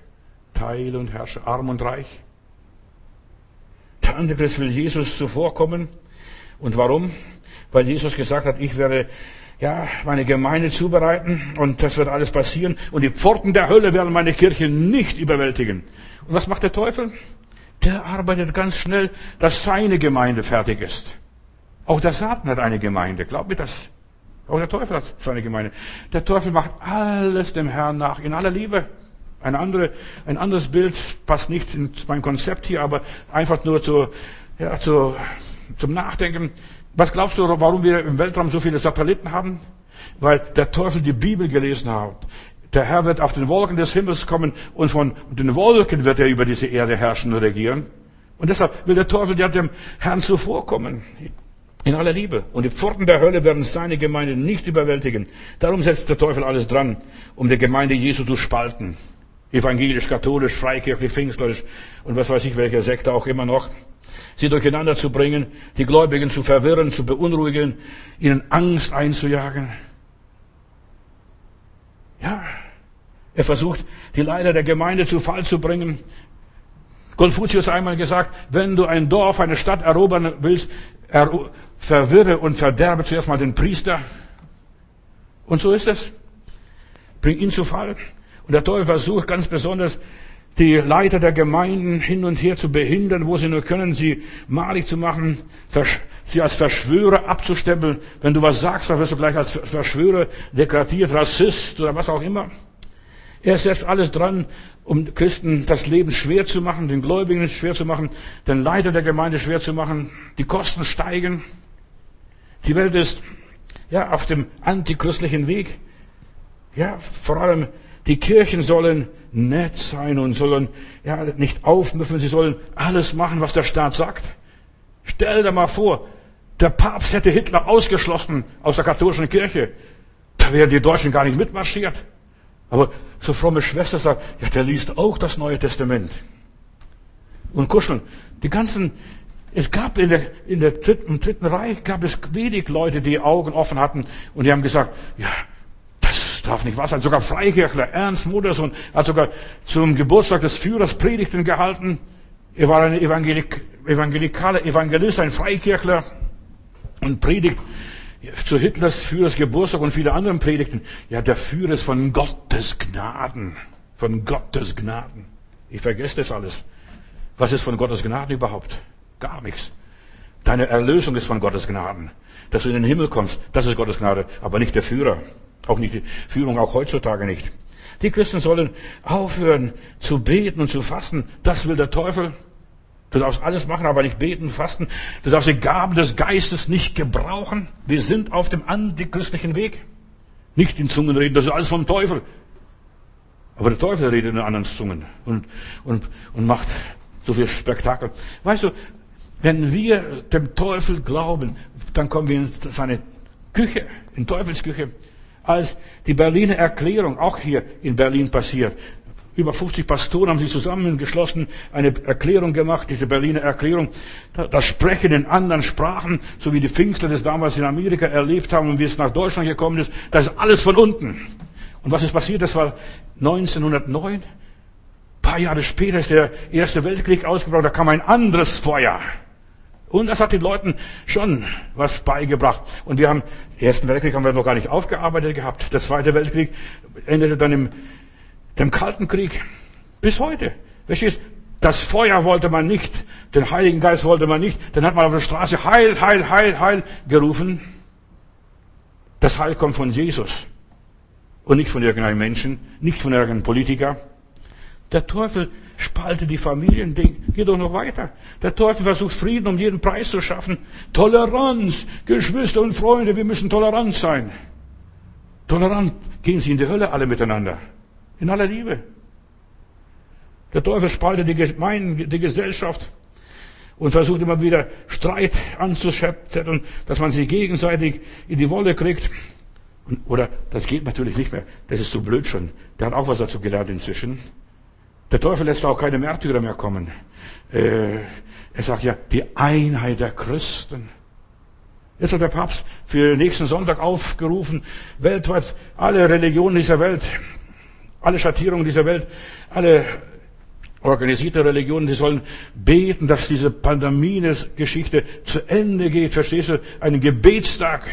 Teile und herrsche. Arm und reich. Der Antichrist will Jesus zuvorkommen. Und warum? Weil Jesus gesagt hat, ich werde ja, meine Gemeinde zubereiten und das wird alles passieren und die Pforten der Hölle werden meine Kirche nicht überwältigen. Und was macht der Teufel? Der arbeitet ganz schnell, dass seine Gemeinde fertig ist. Auch der Satan hat eine Gemeinde. Glaub mir das. Auch der Teufel hat seine Gemeinde. Der Teufel macht alles dem Herrn nach, in aller Liebe. Ein, andere, ein anderes Bild passt nicht in mein Konzept hier, aber einfach nur zu, ja, zu, zum Nachdenken. Was glaubst du, warum wir im Weltraum so viele Satelliten haben? Weil der Teufel die Bibel gelesen hat. Der Herr wird auf den Wolken des Himmels kommen und von den Wolken wird er über diese Erde herrschen und regieren. Und deshalb will der Teufel ja dem Herrn zuvorkommen. In aller Liebe. Und die Pforten der Hölle werden seine Gemeinde nicht überwältigen. Darum setzt der Teufel alles dran, um die Gemeinde Jesu zu spalten. Evangelisch, katholisch, freikirchlich, pfingstlerisch und was weiß ich, welcher Sekte auch immer noch. Sie durcheinander zu bringen, die Gläubigen zu verwirren, zu beunruhigen, ihnen Angst einzujagen. Ja, er versucht, die Leiter der Gemeinde zu Fall zu bringen. Konfuzius einmal gesagt, wenn du ein Dorf, eine Stadt erobern willst, verwirre und verderbe zuerst mal den Priester. Und so ist es. Bring ihn zu Fall. Und der Teufel versucht ganz besonders, die Leiter der Gemeinden hin und her zu behindern, wo sie nur können, sie malig zu machen, sie als Verschwörer abzustempeln. Wenn du was sagst, dann wirst du gleich als Verschwörer degradiert, Rassist oder was auch immer. Er setzt alles dran, um Christen das Leben schwer zu machen, den Gläubigen schwer zu machen, den Leiter der Gemeinde schwer zu machen. Die Kosten steigen. Die Welt ist ja auf dem antichristlichen Weg. Ja, vor allem die Kirchen sollen nett sein und sollen ja nicht aufmüffeln. Sie sollen alles machen, was der Staat sagt. Stell dir mal vor, der Papst hätte Hitler ausgeschlossen aus der katholischen Kirche. Da wären die Deutschen gar nicht mitmarschiert. Aber so fromme Schwester sagt, ja, der liest auch das Neue Testament. Und kuscheln. Die ganzen, es gab in der, in der dritten, im dritten Reich gab es wenig Leute, die Augen offen hatten und die haben gesagt, ja, das darf nicht wahr sein. Sogar Freikirchler, Ernst Muttersohn, hat sogar zum Geburtstag des Führers Predigten gehalten. Er war ein Evangelik, evangelikaler Evangelist, ein Freikirchler. und predigt zu Hitlers Führers Geburtstag und viele anderen Predigten. Ja, der Führer ist von Gottes Gnaden. Von Gottes Gnaden. Ich vergesse das alles. Was ist von Gottes Gnaden überhaupt? Gar nichts. Deine Erlösung ist von Gottes Gnaden. Dass du in den Himmel kommst, das ist Gottes Gnade, aber nicht der Führer. Auch nicht die Führung, auch heutzutage nicht. Die Christen sollen aufhören zu beten und zu fasten. Das will der Teufel. Du darfst alles machen, aber nicht beten, fasten. Du darfst die Gaben des Geistes nicht gebrauchen. Wir sind auf dem antichristlichen Weg. Nicht in Zungen reden, das ist alles vom Teufel. Aber der Teufel redet in anderen Zungen und, und, und macht so viel Spektakel. Weißt du, wenn wir dem Teufel glauben, dann kommen wir in seine Küche, in Teufelsküche. Als die Berliner Erklärung auch hier in Berlin passiert, über 50 Pastoren haben sich zusammengeschlossen, eine Erklärung gemacht, diese Berliner Erklärung. Das Sprechen in anderen Sprachen, so wie die Pfingstler das damals in Amerika erlebt haben und wie es nach Deutschland gekommen ist, das ist alles von unten. Und was ist passiert? Das war 1909. Ein paar Jahre später ist der Erste Weltkrieg ausgebrochen, da kam ein anderes Feuer. Und das hat den Leuten schon was beigebracht. Und wir haben, den Ersten Weltkrieg haben wir noch gar nicht aufgearbeitet gehabt. Der Zweite Weltkrieg endete dann im dem Kalten Krieg bis heute. Verstehst? Das Feuer wollte man nicht, den Heiligen Geist wollte man nicht, dann hat man auf der Straße Heil, Heil, Heil, Heil gerufen. Das Heil kommt von Jesus und nicht von irgendeinem Menschen, nicht von irgendeinem Politiker. Der Teufel spaltet die Familien, geht doch noch weiter. Der Teufel versucht Frieden um jeden Preis zu schaffen. Toleranz, Geschwister und Freunde, wir müssen tolerant sein. Tolerant, gehen Sie in die Hölle alle miteinander. In aller Liebe. Der Teufel spaltet die, Gemeinde, die Gesellschaft und versucht immer wieder Streit anzuschätzen, dass man sich gegenseitig in die Wolle kriegt. Oder das geht natürlich nicht mehr. Das ist so blöd schon. Der hat auch was dazu gelernt inzwischen. Der Teufel lässt auch keine Märtyrer mehr kommen. Äh, er sagt ja, die Einheit der Christen. Jetzt hat der Papst für nächsten Sonntag aufgerufen, weltweit alle Religionen dieser Welt alle Schattierungen dieser Welt, alle organisierte Religionen, die sollen beten, dass diese Pandemie-Geschichte zu Ende geht. Verstehst du? Einen Gebetstag.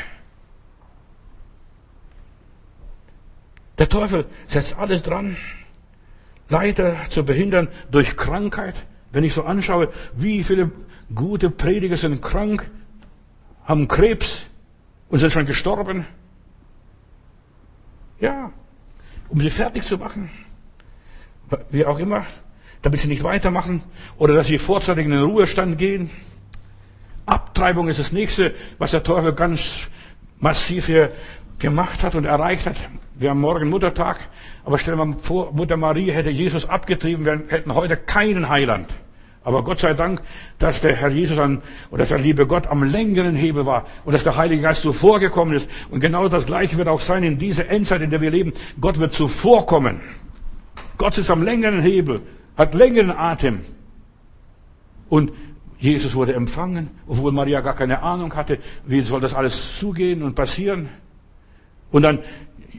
Der Teufel setzt alles dran, Leiter zu behindern durch Krankheit. Wenn ich so anschaue, wie viele gute Prediger sind krank, haben Krebs und sind schon gestorben. Ja, um sie fertig zu machen. Wie auch immer, damit sie nicht weitermachen oder dass sie vorzeitig in den Ruhestand gehen. Abtreibung ist das nächste, was der Teufel ganz massiv hier gemacht hat und erreicht hat. Wir haben morgen Muttertag, aber stellen wir mal vor, Mutter Maria hätte Jesus abgetrieben, wir hätten heute keinen Heiland. Aber Gott sei Dank, dass der Herr Jesus an, oder dass der liebe Gott am längeren Hebel war und dass der Heilige Geist zuvorgekommen ist. Und genau das Gleiche wird auch sein in dieser Endzeit, in der wir leben. Gott wird zuvorkommen. Gott ist am längeren Hebel, hat längeren Atem. Und Jesus wurde empfangen, obwohl Maria gar keine Ahnung hatte, wie soll das alles zugehen und passieren. Und dann,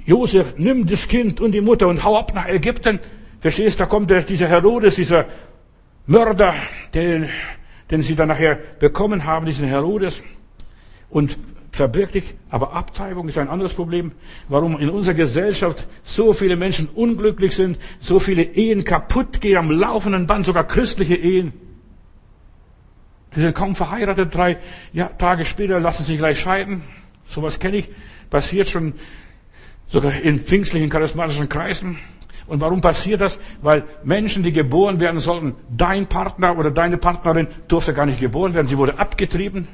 Josef, nimm das Kind und die Mutter und hau ab nach Ägypten. Verstehst, da kommt der, dieser Herodes, dieser Mörder, den, den sie dann nachher bekommen haben, diesen Herodes. Und verbirgt dich. Aber Abtreibung ist ein anderes Problem. Warum in unserer Gesellschaft so viele Menschen unglücklich sind, so viele Ehen kaputt gehen am laufenden Band, sogar christliche Ehen. Die sind kaum verheiratet, drei ja, Tage später lassen sich gleich scheiden. Sowas kenne ich. Passiert schon sogar in pfingstlichen charismatischen Kreisen. Und warum passiert das? Weil Menschen, die geboren werden sollten, dein Partner oder deine Partnerin durfte gar nicht geboren werden. Sie wurde abgetrieben.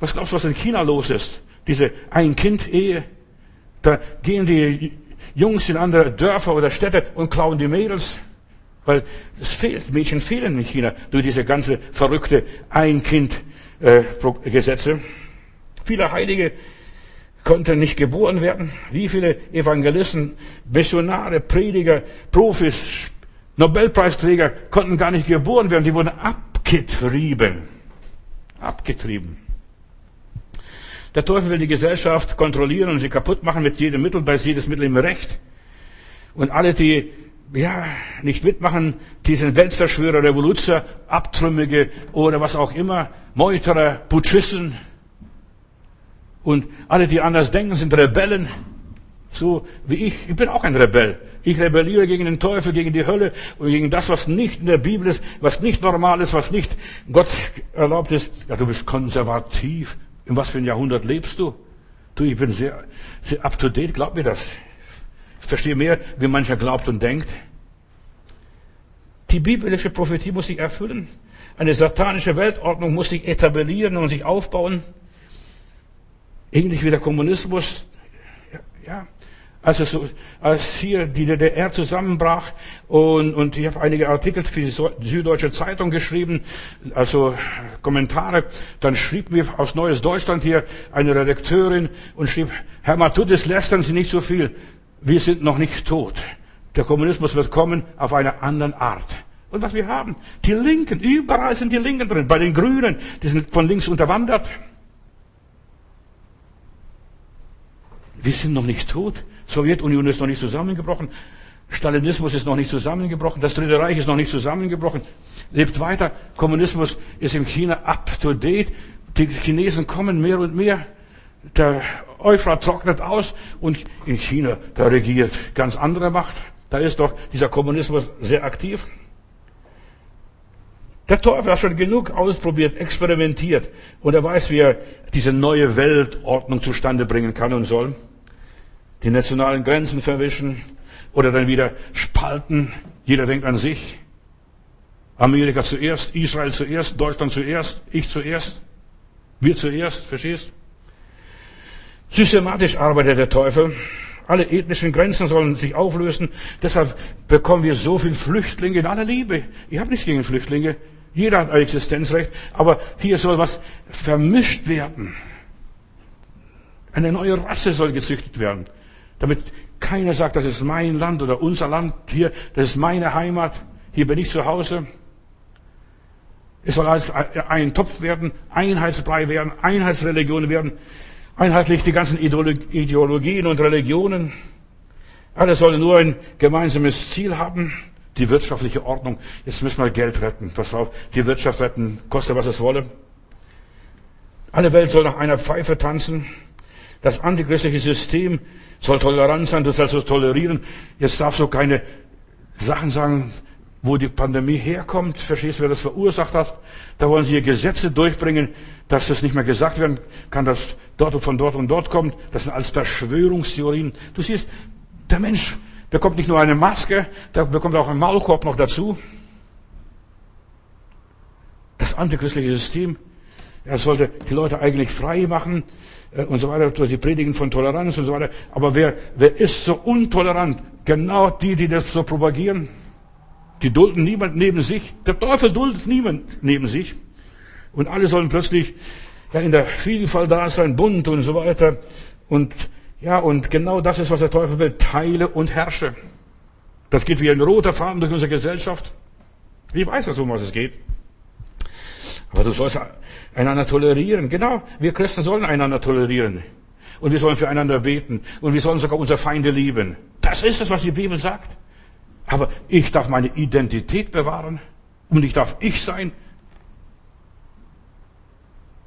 Was glaubst du, was in China los ist? Diese Ein-Kind-Ehe. Da gehen die Jungs in andere Dörfer oder Städte und klauen die Mädels. Weil es fehlt, Mädchen fehlen in China durch diese ganze verrückte Ein-Kind-Gesetze. Äh, Viele Heilige konnten nicht geboren werden. Wie viele Evangelisten, Missionare, Prediger, Profis, Nobelpreisträger konnten gar nicht geboren werden. Die wurden abgetrieben. Abgetrieben. Der Teufel will die Gesellschaft kontrollieren und sie kaputt machen mit jedem Mittel, bei jedes Mittel im Recht. Und alle, die ja, nicht mitmachen, die sind Weltverschwörer, Revoluzer, Abtrümmige oder was auch immer, Meuterer, Putschisten, Und alle, die anders denken, sind Rebellen. So wie ich. Ich bin auch ein Rebell. Ich rebelliere gegen den Teufel, gegen die Hölle und gegen das, was nicht in der Bibel ist, was nicht normal ist, was nicht Gott erlaubt ist. Ja, du bist konservativ. In was für ein Jahrhundert lebst du? Du, ich bin sehr, sehr up to date. Glaub mir das. Ich verstehe mehr, wie mancher glaubt und denkt. Die biblische Prophetie muss sich erfüllen. Eine satanische Weltordnung muss sich etablieren und sich aufbauen. Ähnlich wie der Kommunismus. Ja, ja. Als, es so, als hier die DDR zusammenbrach und, und ich habe einige Artikel für die Süddeutsche Zeitung geschrieben, also Kommentare, dann schrieb mir aus Neues Deutschland hier eine Redakteurin und schrieb, Herr Matudis, lästern Sie nicht so viel. Wir sind noch nicht tot. Der Kommunismus wird kommen auf einer anderen Art. Und was wir haben, die Linken, überall sind die Linken drin. Bei den Grünen, die sind von links unterwandert. Wir sind noch nicht tot. Sowjetunion ist noch nicht zusammengebrochen. Stalinismus ist noch nicht zusammengebrochen. Das Dritte Reich ist noch nicht zusammengebrochen. Lebt weiter. Kommunismus ist in China up to date. Die Chinesen kommen mehr und mehr. Der Euphrat trocknet aus und in China, da regiert ganz andere Macht. Da ist doch dieser Kommunismus sehr aktiv. Der Teufel hat schon genug ausprobiert, experimentiert und er weiß, wie er diese neue Weltordnung zustande bringen kann und soll. Die nationalen Grenzen verwischen oder dann wieder spalten. Jeder denkt an sich. Amerika zuerst, Israel zuerst, Deutschland zuerst, ich zuerst, wir zuerst, verstehst? Systematisch arbeitet der Teufel. Alle ethnischen Grenzen sollen sich auflösen. Deshalb bekommen wir so viele Flüchtlinge in aller Liebe. Ich habe nichts gegen Flüchtlinge. Jeder hat ein Existenzrecht, aber hier soll was vermischt werden. Eine neue Rasse soll gezüchtet werden, damit keiner sagt, das ist mein Land oder unser Land hier, das ist meine Heimat, hier bin ich zu Hause. Es soll alles ein Topf werden, Einheitsbrei werden, Einheitsreligion werden, einheitlich die ganzen Ideologien und Religionen. Alle sollen nur ein gemeinsames Ziel haben die wirtschaftliche Ordnung. Jetzt müssen wir Geld retten. Pass auf, die Wirtschaft retten, koste was es wolle. Alle Welt soll nach einer Pfeife tanzen. Das antichristliche System soll tolerant sein, du sollst es tolerieren. Jetzt darfst du keine Sachen sagen, wo die Pandemie herkommt. Verstehst du, wer das verursacht hat? Da wollen sie hier Gesetze durchbringen, dass das nicht mehr gesagt werden kann, dass dort und von dort und dort kommt. Das sind alles Verschwörungstheorien. Du siehst, der Mensch bekommt nicht nur eine Maske, der bekommt auch einen Maulkorb noch dazu. Das antichristliche System, er sollte die Leute eigentlich frei machen und so weiter, durch die Predigen von Toleranz und so weiter. Aber wer, wer ist so intolerant? Genau die, die das so propagieren. Die dulden niemand neben sich. Der Teufel duldet niemand neben sich. Und alle sollen plötzlich ja, in der Vielfalt da sein, bunt und so weiter. Und ja, und genau das ist, was der Teufel will. Teile und herrsche. Das geht wie ein roter Faden durch unsere Gesellschaft. Ich weiß das, um was es geht. Aber du sollst einander tolerieren. Genau, wir Christen sollen einander tolerieren. Und wir sollen füreinander beten. Und wir sollen sogar unsere Feinde lieben. Das ist es, was die Bibel sagt. Aber ich darf meine Identität bewahren. Und ich darf ich sein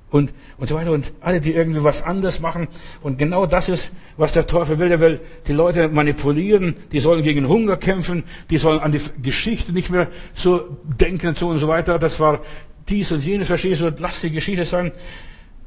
und, und so weiter und alle, die irgendwie was anders machen. Und genau das ist, was der Teufel will. Er will die Leute manipulieren, die sollen gegen Hunger kämpfen, die sollen an die Geschichte nicht mehr so denken und so und so weiter. Das war dies und jenes, verstehst du, lass die Geschichte sein.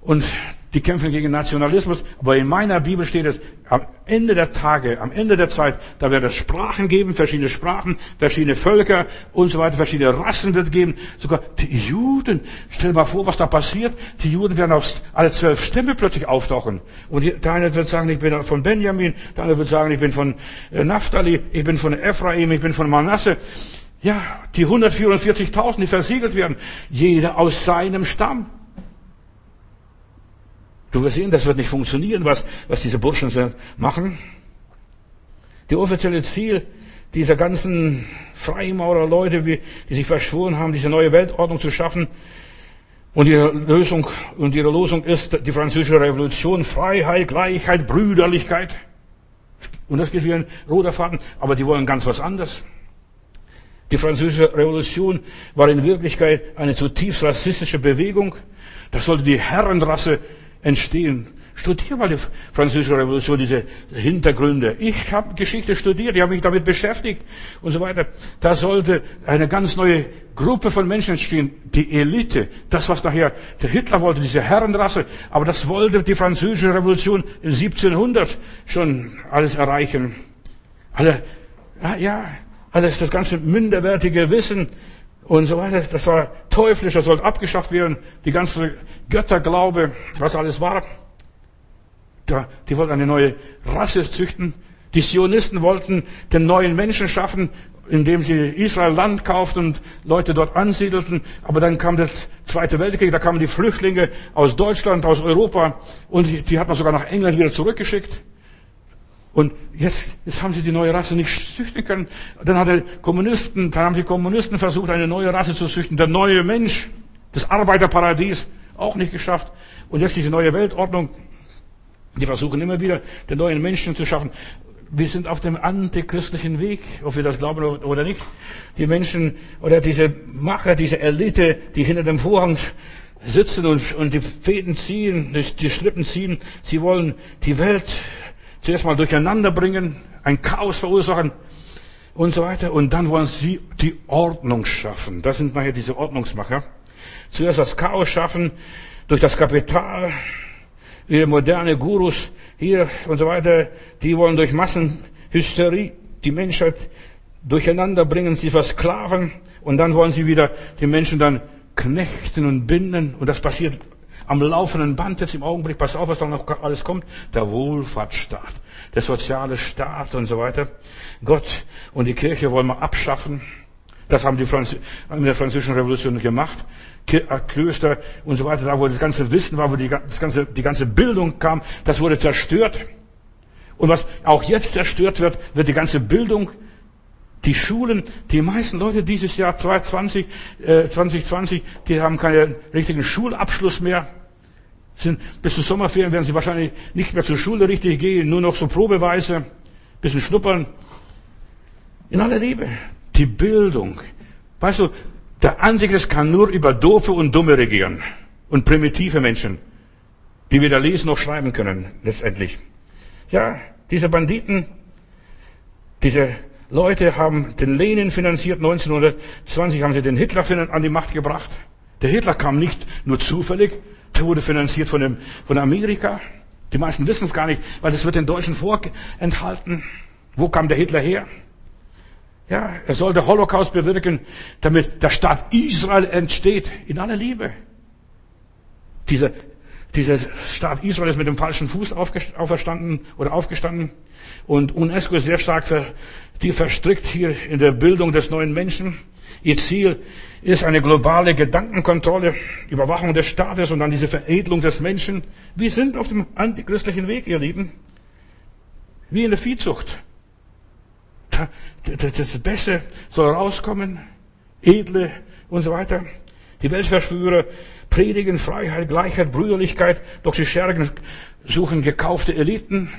Und die kämpfen gegen Nationalismus. Aber in meiner Bibel steht es, am Ende der Tage, am Ende der Zeit, da wird es Sprachen geben, verschiedene Sprachen, verschiedene Völker und so weiter, verschiedene Rassen wird geben. Sogar die Juden. Stell mal vor, was da passiert. Die Juden werden aus alle zwölf Stämme plötzlich auftauchen. Und der eine wird sagen, ich bin von Benjamin, der andere wird sagen, ich bin von äh, Naphtali, ich bin von Ephraim, ich bin von Manasse. Ja, die 144.000, die versiegelt werden. Jeder aus seinem Stamm. Du wirst sehen, das wird nicht funktionieren, was, was diese Burschen machen. Die offizielle Ziel dieser ganzen Freimaurer-Leute, die sich verschworen haben, diese neue Weltordnung zu schaffen, und ihre Lösung, und ihre Lösung ist die französische Revolution, Freiheit, Gleichheit, Brüderlichkeit. Und das geht wie ein roter Faden, aber die wollen ganz was anderes. Die französische Revolution war in Wirklichkeit eine zutiefst rassistische Bewegung. Das sollte die Herrenrasse entstehen. Studier mal die französische Revolution, diese Hintergründe. Ich habe Geschichte studiert, ich habe mich damit beschäftigt und so weiter. Da sollte eine ganz neue Gruppe von Menschen entstehen, die Elite, das was nachher der Hitler wollte, diese Herrenrasse, aber das wollte die französische Revolution in 1700 schon alles erreichen. Alle, ja, alles das ganze minderwertige Wissen und so weiter, das war teuflisch, das sollte abgeschafft werden, die ganze Götterglaube, was alles war die wollten eine neue Rasse züchten. Die Zionisten wollten den neuen Menschen schaffen, indem sie Israel Land kauften und Leute dort ansiedelten. Aber dann kam der Zweite Weltkrieg, da kamen die Flüchtlinge aus Deutschland, aus Europa und die, die hat man sogar nach England wieder zurückgeschickt. Und jetzt, jetzt haben sie die neue Rasse nicht züchten können. Dann hat der Kommunisten, dann haben die Kommunisten versucht, eine neue Rasse zu züchten. Der neue Mensch, das Arbeiterparadies, auch nicht geschafft. Und jetzt diese neue Weltordnung, die versuchen immer wieder, den neuen Menschen zu schaffen. Wir sind auf dem antichristlichen Weg, ob wir das glauben oder nicht. Die Menschen oder diese Macher, diese Elite, die hinter dem Vorhang sitzen und, und die Fäden ziehen, die, Schlippen ziehen, sie wollen die Welt zuerst mal durcheinander bringen, ein Chaos verursachen und so weiter. Und dann wollen sie die Ordnung schaffen. Das sind nachher diese Ordnungsmacher. Zuerst das Chaos schaffen durch das Kapital, ihre moderne Gurus hier und so weiter, die wollen durch Massenhysterie die Menschheit durcheinander bringen, sie versklaven und dann wollen sie wieder die Menschen dann knechten und binden und das passiert am laufenden Band jetzt im Augenblick. Pass auf, was da noch alles kommt. Der Wohlfahrtsstaat, der soziale Staat und so weiter. Gott und die Kirche wollen wir abschaffen. Das haben die Franz in der französischen Revolution gemacht. Äh, Klöster und so weiter, da wo das ganze Wissen war, wo die, das ganze, die ganze Bildung kam, das wurde zerstört. Und was auch jetzt zerstört wird, wird die ganze Bildung, die Schulen, die meisten Leute dieses Jahr 2020, äh, 2020, die haben keinen richtigen Schulabschluss mehr. Sind, bis zu Sommerferien werden sie wahrscheinlich nicht mehr zur Schule richtig gehen, nur noch so probeweise, bisschen schnuppern. In aller Liebe. Die Bildung. Weißt du, der Antichrist kann nur über doofe und dumme regieren und primitive Menschen, die weder lesen noch schreiben können, letztendlich. Ja, diese Banditen, diese Leute haben den Lenin finanziert, 1920 haben sie den Hitler an die Macht gebracht. Der Hitler kam nicht nur zufällig, der wurde finanziert von, dem, von Amerika. Die meisten wissen es gar nicht, weil es wird den Deutschen vorenthalten. Wo kam der Hitler her? Ja, er sollte Holocaust bewirken, damit der Staat Israel entsteht in aller Liebe. Dieser, dieser Staat Israel ist mit dem falschen Fuß auferstanden oder aufgestanden. Und UNESCO ist sehr stark ver, die verstrickt hier in der Bildung des neuen Menschen. Ihr Ziel ist eine globale Gedankenkontrolle, Überwachung des Staates und dann diese Veredelung des Menschen. Wir sind auf dem antichristlichen Weg, ihr Lieben. Wie in der Viehzucht das Beste soll rauskommen, edle und so weiter. Die Weltverschwörer predigen Freiheit, Gleichheit, Brüderlichkeit, doch sie schergen, suchen gekaufte Eliten,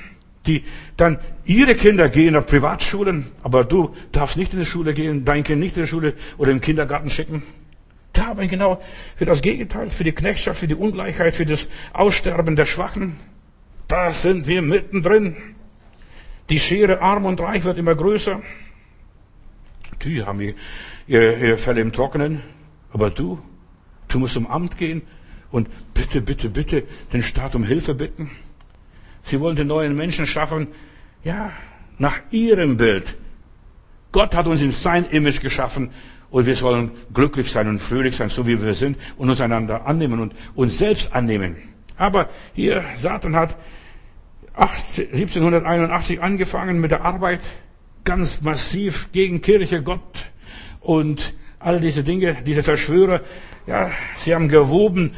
die dann ihre Kinder gehen auf Privatschulen, aber du darfst nicht in die Schule gehen, dein Kind nicht in die Schule oder im Kindergarten schicken. Da haben wir genau für das Gegenteil, für die Knechtschaft, für die Ungleichheit, für das Aussterben der Schwachen. Da sind wir mittendrin. Die Schere arm und reich wird immer größer. Die haben ihre, ihre Fälle im Trockenen. Aber du, du musst zum Amt gehen und bitte, bitte, bitte den Staat um Hilfe bitten. Sie wollen den neuen Menschen schaffen, ja, nach ihrem Bild. Gott hat uns in sein Image geschaffen und wir sollen glücklich sein und fröhlich sein, so wie wir sind und uns einander annehmen und uns selbst annehmen. Aber hier, Satan hat 1781 angefangen mit der Arbeit, ganz massiv gegen Kirche, Gott und all diese Dinge, diese Verschwörer. Ja, sie haben gewoben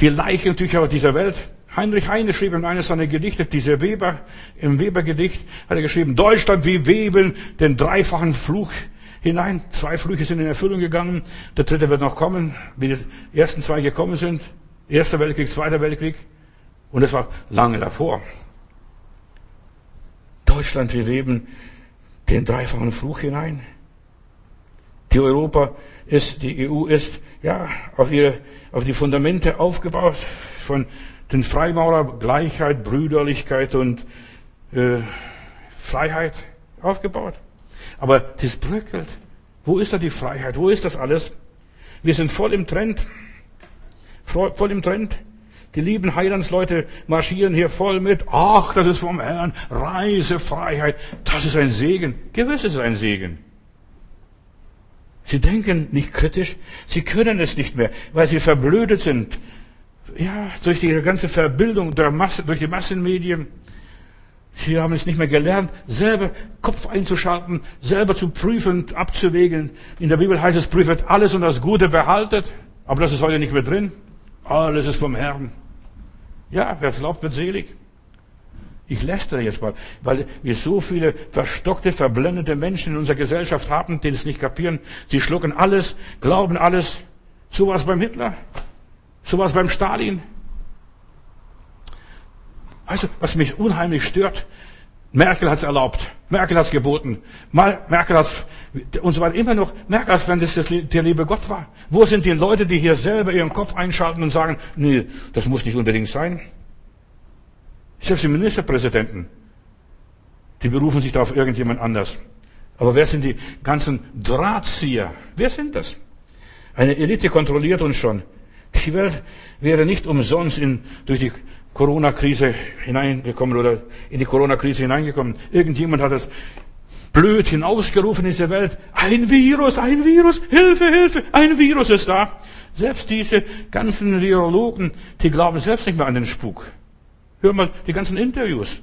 die Leichentücher dieser Welt. Heinrich Heine schrieb in eines seiner Gedichte, diese Weber, im Webergedicht hat er geschrieben, Deutschland, wie weben den dreifachen Fluch hinein. Zwei Flüche sind in Erfüllung gegangen. Der dritte wird noch kommen, wie die ersten zwei gekommen sind. Erster Weltkrieg, Zweiter Weltkrieg. Und das war lange davor. Deutschland, wir weben den dreifachen Fluch hinein. Die Europa ist, die EU ist, ja, auf ihre, auf die Fundamente aufgebaut von den Freimaurer Gleichheit, Brüderlichkeit und äh, Freiheit aufgebaut. Aber das bröckelt. Wo ist da die Freiheit? Wo ist das alles? Wir sind voll im Trend. Voll im Trend. Die lieben Heilandsleute marschieren hier voll mit. Ach, das ist vom Herrn. Reisefreiheit. Das ist ein Segen. Gewiss ist es ein Segen. Sie denken nicht kritisch. Sie können es nicht mehr, weil sie verblödet sind. Ja, durch die ganze Verbildung der Masse, durch die Massenmedien. Sie haben es nicht mehr gelernt, selber Kopf einzuschalten, selber zu prüfen, abzuwägen. In der Bibel heißt es, prüft alles und das Gute behaltet. Aber das ist heute nicht mehr drin. Alles ist vom Herrn. Ja, wer es glaubt, wird selig. Ich lästere jetzt mal, weil wir so viele verstockte, verblendete Menschen in unserer Gesellschaft haben, die es nicht kapieren. Sie schlucken alles, glauben alles. So war es beim Hitler. So war es beim Stalin. Weißt du, was mich unheimlich stört? Merkel hat es erlaubt. Merkel hat es geboten. Merkel hat und so weiter. Immer noch Merkel, als wenn das der liebe Gott war. Wo sind die Leute, die hier selber ihren Kopf einschalten und sagen, nee, das muss nicht unbedingt sein? Selbst die Ministerpräsidenten, die berufen sich da auf irgendjemand anders. Aber wer sind die ganzen Drahtzieher? Wer sind das? Eine Elite kontrolliert uns schon. Die Welt wäre nicht umsonst in, durch die Corona-Krise hineingekommen oder in die Corona-Krise hineingekommen. Irgendjemand hat es blöd hinausgerufen in diese Welt. Ein Virus, ein Virus, Hilfe, Hilfe, ein Virus ist da. Selbst diese ganzen Virologen, die glauben selbst nicht mehr an den Spuk. Hör mal die ganzen Interviews.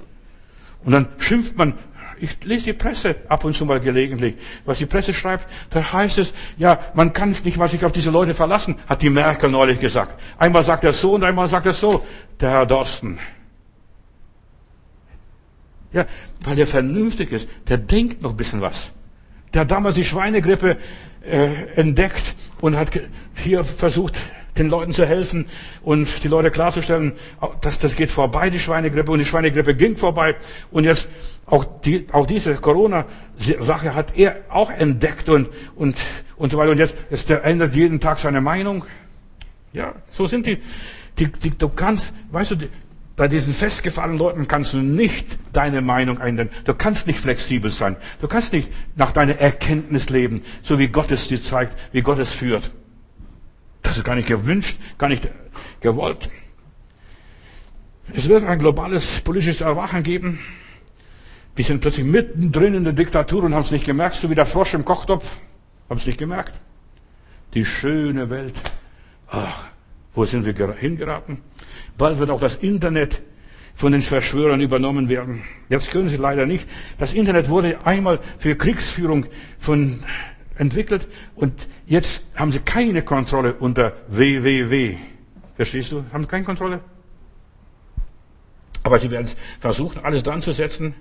Und dann schimpft man ich lese die Presse ab und zu mal gelegentlich. Was die Presse schreibt, da heißt es, ja, man kann nicht mal sich auf diese Leute verlassen, hat die Merkel neulich gesagt. Einmal sagt er so und einmal sagt er so, der Herr Dorsten. Ja, weil der vernünftig ist, der denkt noch ein bisschen was. Der hat damals die Schweinegrippe äh, entdeckt und hat hier versucht, den Leuten zu helfen und die Leute klarzustellen, dass das geht vorbei, die Schweinegrippe. Und die Schweinegrippe ging vorbei. Und jetzt auch, die, auch diese Corona-Sache hat er auch entdeckt und, und, und so weiter. Und jetzt, jetzt der ändert jeden Tag seine Meinung. Ja, so sind die. die, die du kannst, weißt du, die, bei diesen festgefahrenen Leuten kannst du nicht deine Meinung ändern. Du kannst nicht flexibel sein. Du kannst nicht nach deiner Erkenntnis leben, so wie Gott es dir zeigt, wie Gott es führt. Das ist gar nicht gewünscht, gar nicht gewollt. Es wird ein globales politisches Erwachen geben. Wir sind plötzlich mittendrin in der Diktatur und haben es nicht gemerkt, so wie der Frosch im Kochtopf. Haben es nicht gemerkt. Die schöne Welt. Ach, wo sind wir hingeraten? Bald wird auch das Internet von den Verschwörern übernommen werden. Jetzt können sie leider nicht. Das Internet wurde einmal für Kriegsführung von entwickelt und jetzt haben sie keine Kontrolle unter WWW. Verstehst du? Haben keine Kontrolle? Aber sie werden versuchen, alles dran zu setzen.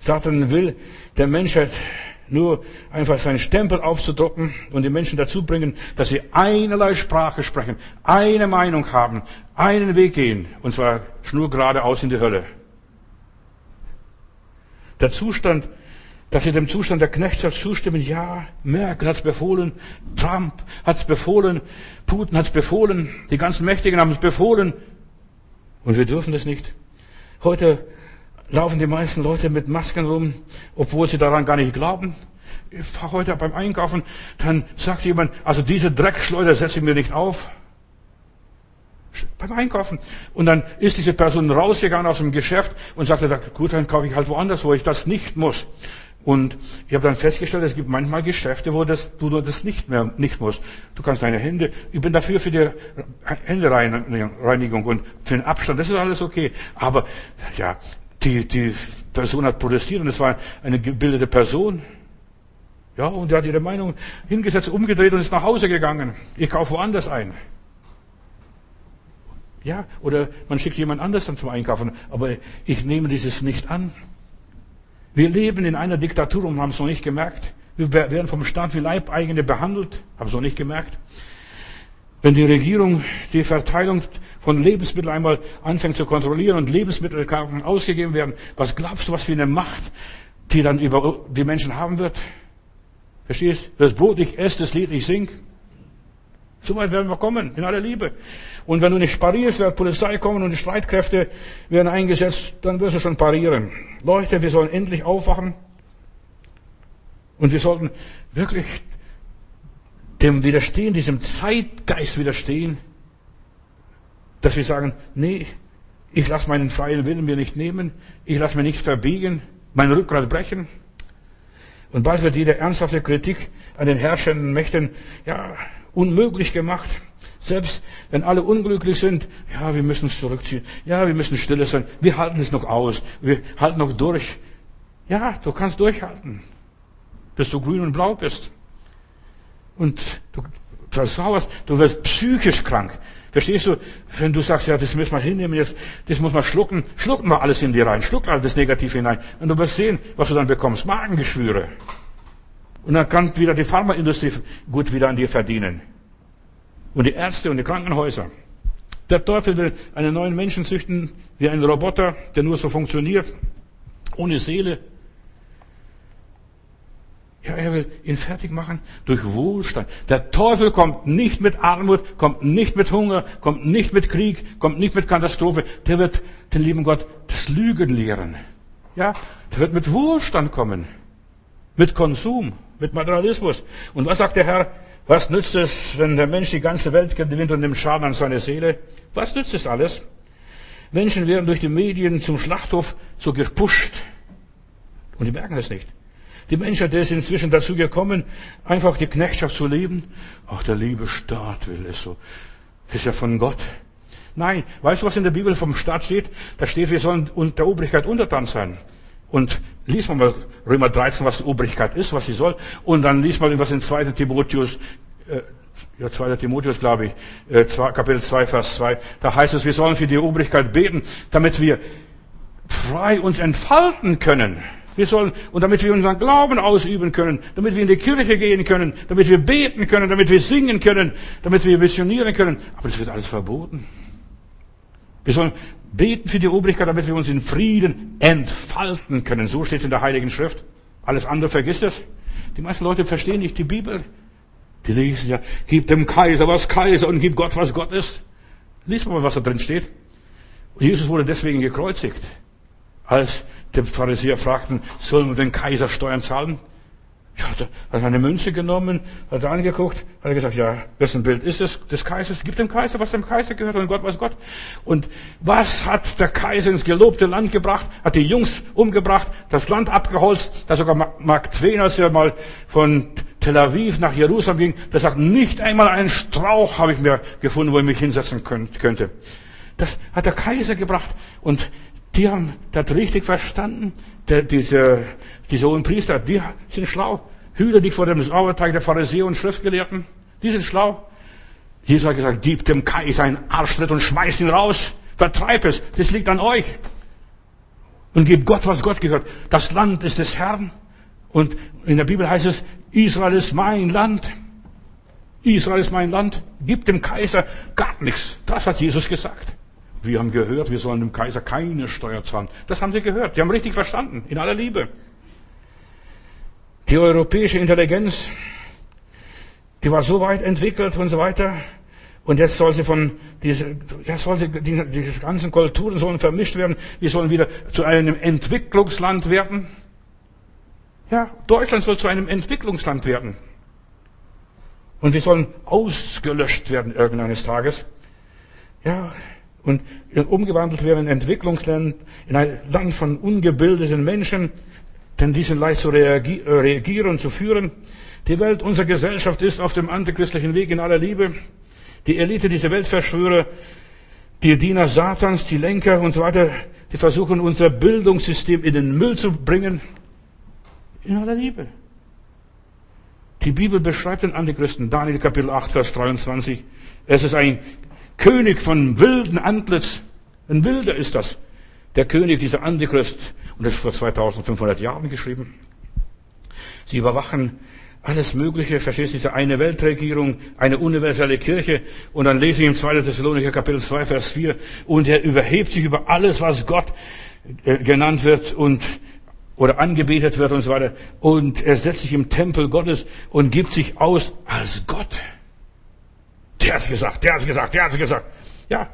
Satan will der Menschheit nur einfach seinen Stempel aufzudrucken und die Menschen dazu bringen, dass sie einerlei Sprache sprechen, eine Meinung haben, einen Weg gehen, und zwar schnurgeradeaus in die Hölle. Der Zustand dass sie dem Zustand der Knechtschaft zustimmen. Ja, Merkel hat es befohlen, Trump hat es befohlen, Putin hat es befohlen, die ganzen Mächtigen haben es befohlen. Und wir dürfen das nicht. Heute laufen die meisten Leute mit Masken rum, obwohl sie daran gar nicht glauben. Ich fahre heute beim Einkaufen, dann sagt jemand, also diese Dreckschleuder setze ich mir nicht auf. Beim Einkaufen. Und dann ist diese Person rausgegangen aus dem Geschäft und sagte, gut, dann kaufe ich halt woanders, wo ich das nicht muss. Und ich habe dann festgestellt, es gibt manchmal Geschäfte, wo das, du das nicht mehr nicht musst. Du kannst deine Hände, ich bin dafür für die Händereinigung und für den Abstand, das ist alles okay. Aber ja, die, die Person hat protestiert und es war eine gebildete Person. Ja, und die hat ihre Meinung hingesetzt, umgedreht und ist nach Hause gegangen. Ich kaufe woanders ein. Ja, oder man schickt jemand anders dann zum Einkaufen. Aber ich nehme dieses nicht an. Wir leben in einer Diktatur und haben es noch nicht gemerkt. Wir werden vom Staat wie Leibeigene behandelt, haben es noch nicht gemerkt. Wenn die Regierung die Verteilung von Lebensmitteln einmal anfängt zu kontrollieren und Lebensmittelkarten ausgegeben werden, was glaubst du, was für eine Macht die dann über die Menschen haben wird? Verstehst? Das Brot ich esse, das Lied ich sing. So weit werden wir kommen, in aller Liebe. Und wenn du nicht parierst, wird Polizei kommen und die Streitkräfte werden eingesetzt, dann wirst du schon parieren. Leute, wir sollen endlich aufwachen. Und wir sollten wirklich dem widerstehen, diesem Zeitgeist widerstehen, dass wir sagen, nee, ich lasse meinen freien Willen mir nicht nehmen, ich lasse mir nicht verbiegen, mein Rückgrat brechen. Und bald wird jede ernsthafte Kritik an den herrschenden Mächten, ja, unmöglich gemacht. Selbst wenn alle unglücklich sind, ja, wir müssen es zurückziehen. Ja, wir müssen stille sein. Wir halten es noch aus. Wir halten noch durch. Ja, du kannst durchhalten, bis du grün und blau bist. Und du versauerst, du wirst psychisch krank. Verstehst du? Wenn du sagst, ja, das müssen wir hinnehmen, jetzt, das muss man schlucken, schlucken wir alles in dir rein, schluck alles das Negative hinein. Und du wirst sehen, was du dann bekommst. Magengeschwüre. Und dann kann wieder die Pharmaindustrie gut wieder an dir verdienen. Und die Ärzte und die Krankenhäuser. Der Teufel will einen neuen Menschen züchten, wie einen Roboter, der nur so funktioniert, ohne Seele. Ja, er will ihn fertig machen durch Wohlstand. Der Teufel kommt nicht mit Armut, kommt nicht mit Hunger, kommt nicht mit Krieg, kommt nicht mit Katastrophe. Der wird den lieben Gott das Lügen lehren. Ja, der wird mit Wohlstand kommen. Mit Konsum mit Materialismus. Und was sagt der Herr? Was nützt es, wenn der Mensch die ganze Welt gewinnt und nimmt Schaden an seine Seele? Was nützt es alles? Menschen werden durch die Medien zum Schlachthof so gepusht. Und die merken es nicht. Die Menschheit ist inzwischen dazu gekommen, einfach die Knechtschaft zu leben. Ach, der liebe Staat will es so. Das ist ja von Gott. Nein, weißt du, was in der Bibel vom Staat steht? Da steht, wir sollen der Obrigkeit untertan sein. Und liest man mal Römer 13, was die Obrigkeit ist, was sie soll. Und dann liest man was in 2. Timotheus, äh, ja, 2. Timotheus, glaube ich, äh, 2, Kapitel 2, Vers 2. Da heißt es, wir sollen für die Obrigkeit beten, damit wir frei uns entfalten können. Wir sollen, und damit wir unseren Glauben ausüben können, damit wir in die Kirche gehen können, damit wir beten können, damit wir singen können, damit wir missionieren können. Aber das wird alles verboten. Wir sollen beten für die Obrigkeit, damit wir uns in Frieden entfalten können. So steht es in der Heiligen Schrift. Alles andere vergisst es. Die meisten Leute verstehen nicht die Bibel. Die lesen ja, gib dem Kaiser was Kaiser und gib Gott was Gott ist. Lies mal, was da drin steht. Jesus wurde deswegen gekreuzigt. Als die Pharisäer fragten, sollen wir den Kaiser Steuern zahlen? Ja, hat eine Münze genommen, hat angeguckt, hat gesagt, ja, wessen Bild ist es? Des Kaisers. Gib dem Kaiser, was dem Kaiser gehört und Gott was Gott. Und was hat der Kaiser ins gelobte Land gebracht? Hat die Jungs umgebracht, das Land abgeholzt, da sogar Mark Twain, als er mal von Tel Aviv nach Jerusalem ging, der sagt, nicht einmal einen Strauch habe ich mir gefunden, wo ich mich hinsetzen könnte. Das hat der Kaiser gebracht. Und die haben das richtig verstanden. Der, diese, diese hohen Priester, die sind schlau. Hüte dich vor dem Sauerteig der Pharisäer und Schriftgelehrten. Die sind schlau. Jesus hat gesagt, gib dem Kaiser einen Arschtritt und schmeißt ihn raus. Vertreib es. Das liegt an euch. Und gib Gott, was Gott gehört. Das Land ist des Herrn. Und in der Bibel heißt es, Israel ist mein Land. Israel ist mein Land. Gib dem Kaiser gar nichts. Das hat Jesus gesagt. Wir haben gehört, wir sollen dem Kaiser keine Steuer zahlen. Das haben sie gehört. Die haben richtig verstanden, in aller Liebe. Die europäische Intelligenz, die war so weit entwickelt und so weiter. Und jetzt soll sie von diese, jetzt soll sie, diese, diese ganzen Kulturen sollen vermischt werden. Wir sollen wieder zu einem Entwicklungsland werden. Ja, Deutschland soll zu einem Entwicklungsland werden. Und wir sollen ausgelöscht werden irgendeines Tages. Ja, und umgewandelt werden in Entwicklungsland, in ein Land von ungebildeten Menschen, denn die sind leicht zu reagieren und zu führen. Die Welt, unsere Gesellschaft ist auf dem antichristlichen Weg in aller Liebe. Die Elite, diese Weltverschwörer, die Diener Satans, die Lenker und so weiter, die versuchen unser Bildungssystem in den Müll zu bringen. In aller Liebe. Die Bibel beschreibt den Antichristen, Daniel Kapitel 8, Vers 23. Es ist ein König von wilden Antlitz. Ein Wilder ist das. Der König, dieser Antichrist. Und das ist vor 2500 Jahren geschrieben. Sie überwachen alles Mögliche, verstehst du, diese eine Weltregierung, eine universelle Kirche. Und dann lese ich im 2. Thessalonicher Kapitel 2, Vers 4. Und er überhebt sich über alles, was Gott äh, genannt wird und oder angebetet wird und so weiter. Und er setzt sich im Tempel Gottes und gibt sich aus als Gott. Der hat's gesagt, der hat's gesagt, der hat's gesagt. Ja,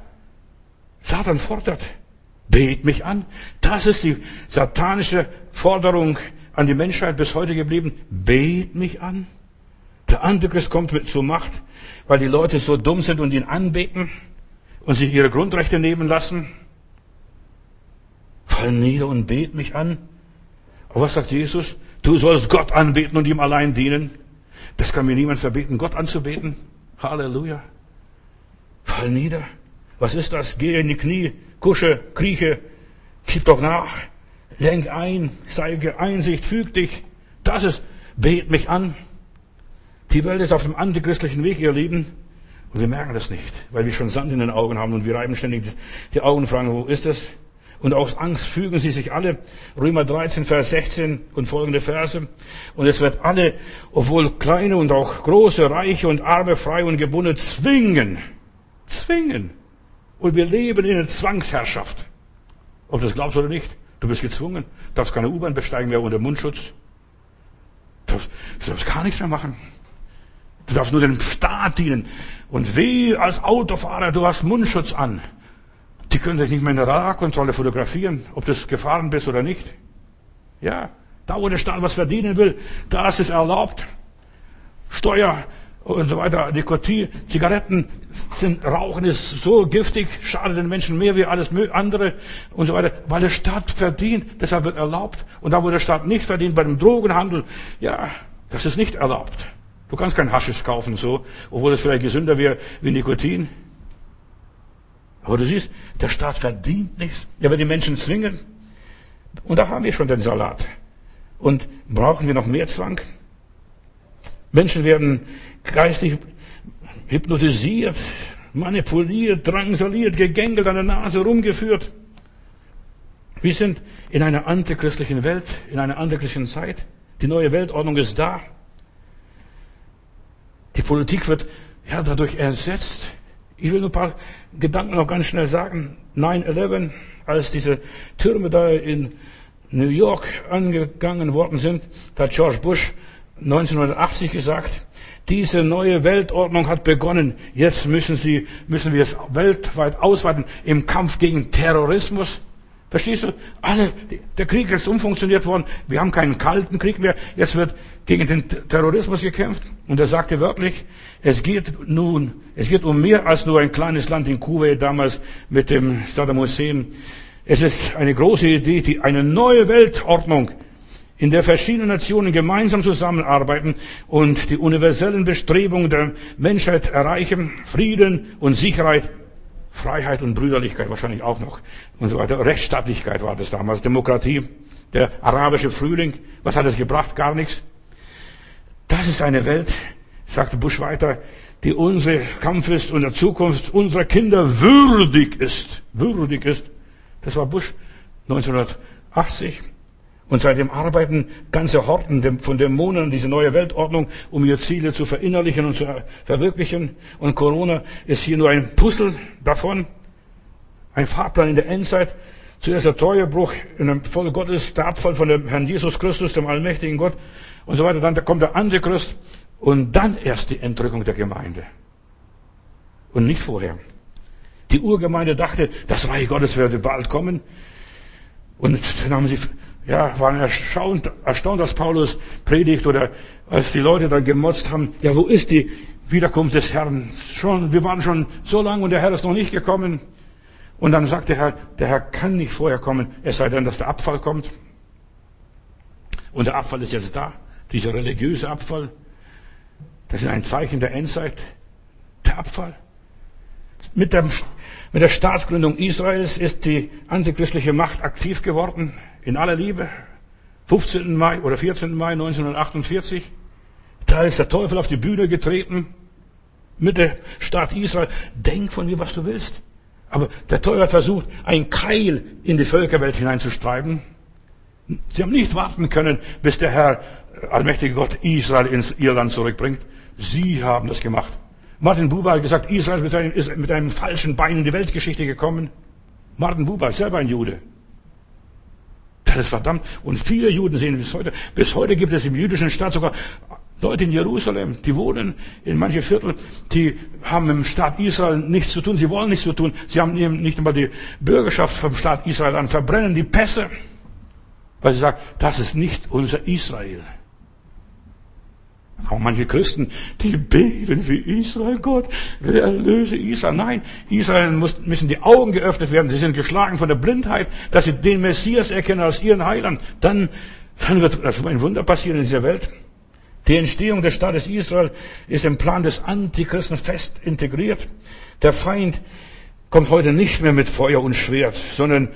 Satan fordert, bet mich an. Das ist die satanische Forderung an die Menschheit bis heute geblieben. Bet mich an. Der Antichrist kommt mit zur Macht, weil die Leute so dumm sind und ihn anbeten und sich ihre Grundrechte nehmen lassen. Fall nieder und bet mich an. Aber was sagt Jesus? Du sollst Gott anbeten und ihm allein dienen. Das kann mir niemand verbieten, Gott anzubeten. Halleluja. Fall nieder. Was ist das? Gehe in die Knie, kusche, krieche, gib doch nach, lenk ein, zeige Einsicht, füg dich. Das ist, bet mich an. Die Welt ist auf dem antichristlichen Weg, ihr Lieben. Und wir merken das nicht, weil wir schon Sand in den Augen haben und wir reiben ständig die Augen und fragen, wo ist es? Und aus Angst fügen sie sich alle. Römer 13, Vers 16 und folgende Verse. Und es wird alle, obwohl kleine und auch große, reiche und arme, frei und gebunden, zwingen. Zwingen. Und wir leben in einer Zwangsherrschaft. Ob du das glaubst oder nicht, du bist gezwungen. Du darfst keine U-Bahn besteigen mehr unter Mundschutz. Du darfst, du darfst gar nichts mehr machen. Du darfst nur dem Staat dienen. Und weh als Autofahrer, du hast Mundschutz an. Die können dich nicht mehr in der Radarkontrolle fotografieren, ob du gefahren bist oder nicht. Ja, da wo der Staat was verdienen will, da ist es erlaubt. Steuer und so weiter, Nikotin, Zigaretten sind, Rauchen ist so giftig, schadet den Menschen mehr wie alles andere und so weiter, weil der Staat verdient, deshalb wird erlaubt. Und da wo der Staat nicht verdient, bei dem Drogenhandel, ja, das ist nicht erlaubt. Du kannst kein Haschisch kaufen so, obwohl es vielleicht gesünder wäre wie Nikotin. Aber du siehst, der Staat verdient nichts. Er wird die Menschen zwingen. Und da haben wir schon den Salat. Und brauchen wir noch mehr Zwang? Menschen werden geistig hypnotisiert, manipuliert, drangsaliert, gegängelt, an der Nase rumgeführt. Wir sind in einer antichristlichen Welt, in einer antichristlichen Zeit. Die neue Weltordnung ist da. Die Politik wird ja dadurch ersetzt. Ich will nur ein paar Gedanken noch ganz schnell sagen. 9-11, als diese Türme da in New York angegangen worden sind, da hat George Bush 1980 gesagt, diese neue Weltordnung hat begonnen. Jetzt müssen sie, müssen wir es weltweit ausweiten im Kampf gegen Terrorismus. Verstehst du? Alle, der Krieg ist umfunktioniert worden. Wir haben keinen kalten Krieg mehr. Jetzt wird gegen den Terrorismus gekämpft. Und er sagte wörtlich, es geht nun, es geht um mehr als nur ein kleines Land in Kuwait damals mit dem Saddam Hussein. Es ist eine große Idee, die, eine neue Weltordnung, in der verschiedene Nationen gemeinsam zusammenarbeiten und die universellen Bestrebungen der Menschheit erreichen, Frieden und Sicherheit Freiheit und Brüderlichkeit wahrscheinlich auch noch und so weiter. Rechtsstaatlichkeit war das damals, Demokratie, der arabische Frühling. Was hat es gebracht? Gar nichts. Das ist eine Welt, sagte Bush weiter, die unsere Kampfes und der Zukunft unserer Kinder würdig ist. Würdig ist. Das war Bush 1980. Und seitdem arbeiten ganze Horten von Dämonen diese neue Weltordnung, um ihre Ziele zu verinnerlichen und zu verwirklichen. Und Corona ist hier nur ein Puzzle davon, ein Fahrplan in der Endzeit. Zuerst der Treuebruch in dem Volk Gottes, der Abfall von dem Herrn Jesus Christus, dem allmächtigen Gott und so weiter. Dann kommt der Antichrist und dann erst die Entrückung der Gemeinde. Und nicht vorher. Die Urgemeinde dachte, das Reich Gottes werde bald kommen. Und dann haben sie ja, waren erstaunt, erstaunt, dass Paulus predigt oder als die Leute dann gemotzt haben, ja, wo ist die Wiederkunft des Herrn? Schon, wir waren schon so lange und der Herr ist noch nicht gekommen. Und dann sagt der Herr, der Herr kann nicht vorher kommen, es sei denn, dass der Abfall kommt. Und der Abfall ist jetzt da, dieser religiöse Abfall. Das ist ein Zeichen der Endzeit. Der Abfall. Mit, dem, mit der Staatsgründung Israels ist die antichristliche Macht aktiv geworden in aller Liebe, 15. Mai oder 14. Mai 1948, da ist der Teufel auf die Bühne getreten mit der Staat Israel. Denk von mir, was du willst. Aber der Teufel versucht, ein Keil in die Völkerwelt hineinzustreiben. Sie haben nicht warten können, bis der Herr, äh, allmächtige Gott, Israel ins Irland zurückbringt. Sie haben das gemacht. Martin Buber hat gesagt, Israel ist mit einem falschen Bein in die Weltgeschichte gekommen. Martin Buber, selber ein Jude. Das ist verdammt. Und viele Juden sehen bis heute. Bis heute gibt es im jüdischen Staat sogar Leute in Jerusalem, die wohnen in manche Viertel, die haben mit dem Staat Israel nichts zu tun, sie wollen nichts zu tun, sie haben nicht einmal die Bürgerschaft vom Staat Israel an, verbrennen die Pässe, weil sie sagen, das ist nicht unser Israel. Auch manche Christen, die beten für Israel, Gott, erlöse Israel. Nein, Israel muss, müssen die Augen geöffnet werden. Sie sind geschlagen von der Blindheit, dass sie den Messias erkennen als ihren Heiland. Dann, dann wird ein Wunder passieren in dieser Welt. Die Entstehung des Staates Israel ist im Plan des Antichristen fest integriert. Der Feind kommt heute nicht mehr mit Feuer und Schwert, sondern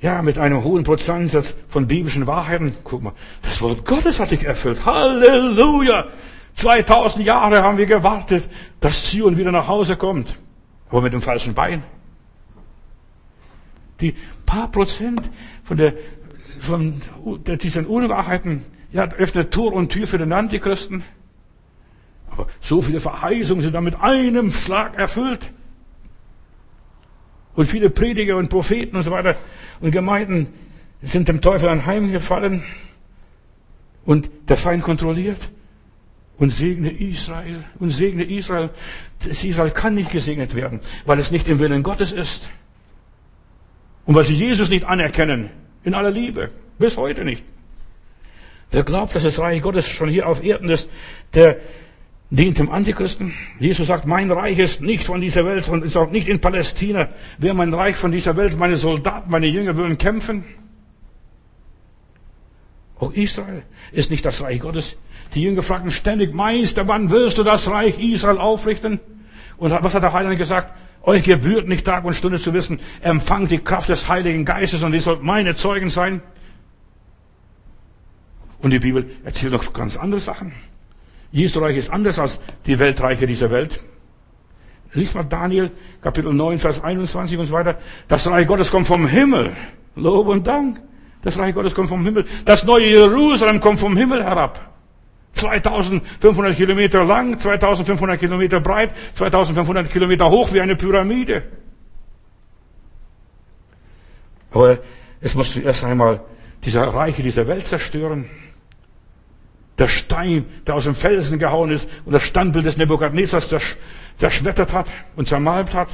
ja, mit einem hohen Prozentsatz von biblischen Wahrheiten. Guck mal, das Wort Gottes hat sich erfüllt. Halleluja! 2000 Jahre haben wir gewartet, dass Zion wieder nach Hause kommt. Aber mit dem falschen Bein. Die paar Prozent von der, von diesen Unwahrheiten, ja, öffnet Tor und Tür für den Antichristen. Aber so viele Verheißungen sind dann mit einem Schlag erfüllt. Und viele Prediger und Propheten und so weiter und Gemeinden sind dem Teufel anheimgefallen. Und der Feind kontrolliert. Und segne Israel. Und segne Israel. Das Israel kann nicht gesegnet werden, weil es nicht im Willen Gottes ist. Und weil sie Jesus nicht anerkennen. In aller Liebe. Bis heute nicht. Wer glaubt, dass das Reich Gottes schon hier auf Erden ist, der dient dem Antichristen. Jesus sagt, mein Reich ist nicht von dieser Welt und ist auch nicht in Palästina. Wer mein Reich von dieser Welt, meine Soldaten, meine Jünger würden kämpfen. Auch Israel ist nicht das Reich Gottes. Die Jünger fragten ständig, Meister, wann wirst du das Reich Israel aufrichten? Und was hat der Heiland gesagt? Euch gebührt nicht Tag und Stunde zu wissen, empfangt die Kraft des Heiligen Geistes und ihr sollt meine Zeugen sein. Und die Bibel erzählt noch ganz andere Sachen. Jesu Reich ist anders als die Weltreiche dieser Welt. Lies mal Daniel, Kapitel 9, Vers 21 und so weiter. Das Reich Gottes kommt vom Himmel. Lob und Dank. Das Reich Gottes kommt vom Himmel. Das neue Jerusalem kommt vom Himmel herab. 2500 Kilometer lang, 2500 Kilometer breit, 2500 Kilometer hoch wie eine Pyramide. Aber es muss zuerst einmal dieser Reiche dieser Welt zerstören der Stein, der aus dem Felsen gehauen ist und das Standbild des Nebukadnezars zerschmettert hat und zermalmt hat.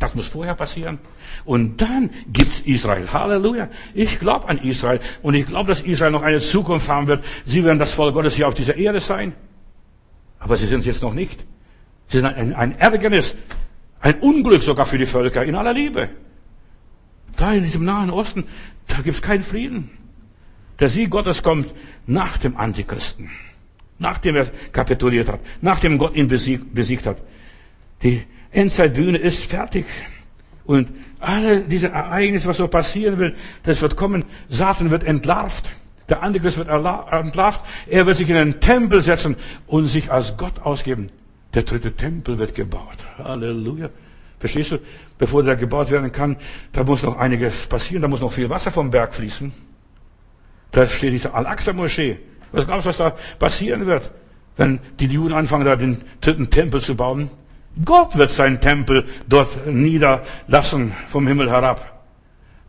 Das muss vorher passieren. Und dann gibt's Israel. Halleluja. Ich glaube an Israel und ich glaube, dass Israel noch eine Zukunft haben wird. Sie werden das Volk Gottes hier auf dieser Erde sein. Aber sie sind es jetzt noch nicht. Sie sind ein, ein Ärgernis, ein Unglück sogar für die Völker in aller Liebe. Da in diesem Nahen Osten, da gibt's keinen Frieden. Der Sieg Gottes kommt nach dem Antichristen, nachdem er kapituliert hat, nachdem Gott ihn besiegt, besiegt hat. Die Endzeitbühne ist fertig. Und alle diese Ereignisse, was so passieren will, das wird kommen. Satan wird entlarvt. Der Antichrist wird entlarvt. Er wird sich in einen Tempel setzen und sich als Gott ausgeben. Der dritte Tempel wird gebaut. Halleluja. Verstehst du? Bevor der gebaut werden kann, da muss noch einiges passieren. Da muss noch viel Wasser vom Berg fließen. Da steht diese Al-Aqsa-Moschee. Was glaubst du, was da passieren wird, wenn die Juden anfangen, da den dritten Tempel zu bauen? Gott wird seinen Tempel dort niederlassen vom Himmel herab.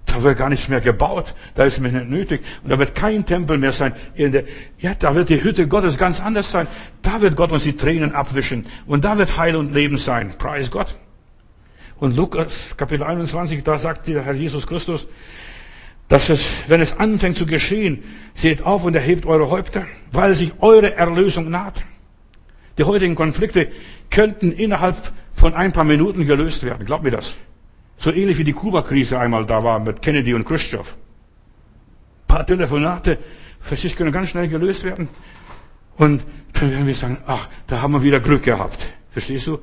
Da wird gar nichts mehr gebaut, da ist mir nicht nötig. Und da wird kein Tempel mehr sein. ja, da wird die Hütte Gottes ganz anders sein. Da wird Gott uns die Tränen abwischen. Und da wird Heil und Leben sein. Preis Gott. Und Lukas Kapitel 21, da sagt der Herr Jesus Christus, dass es, wenn es anfängt zu geschehen, seht auf und erhebt eure Häupter, weil sich eure Erlösung naht. Die heutigen Konflikte könnten innerhalb von ein paar Minuten gelöst werden. Glaubt mir das. So ähnlich wie die Kuba-Krise einmal da war mit Kennedy und Khrushchev. Ein paar Telefonate, verstehst, können ganz schnell gelöst werden. Und dann werden wir sagen, ach, da haben wir wieder Glück gehabt. Verstehst du?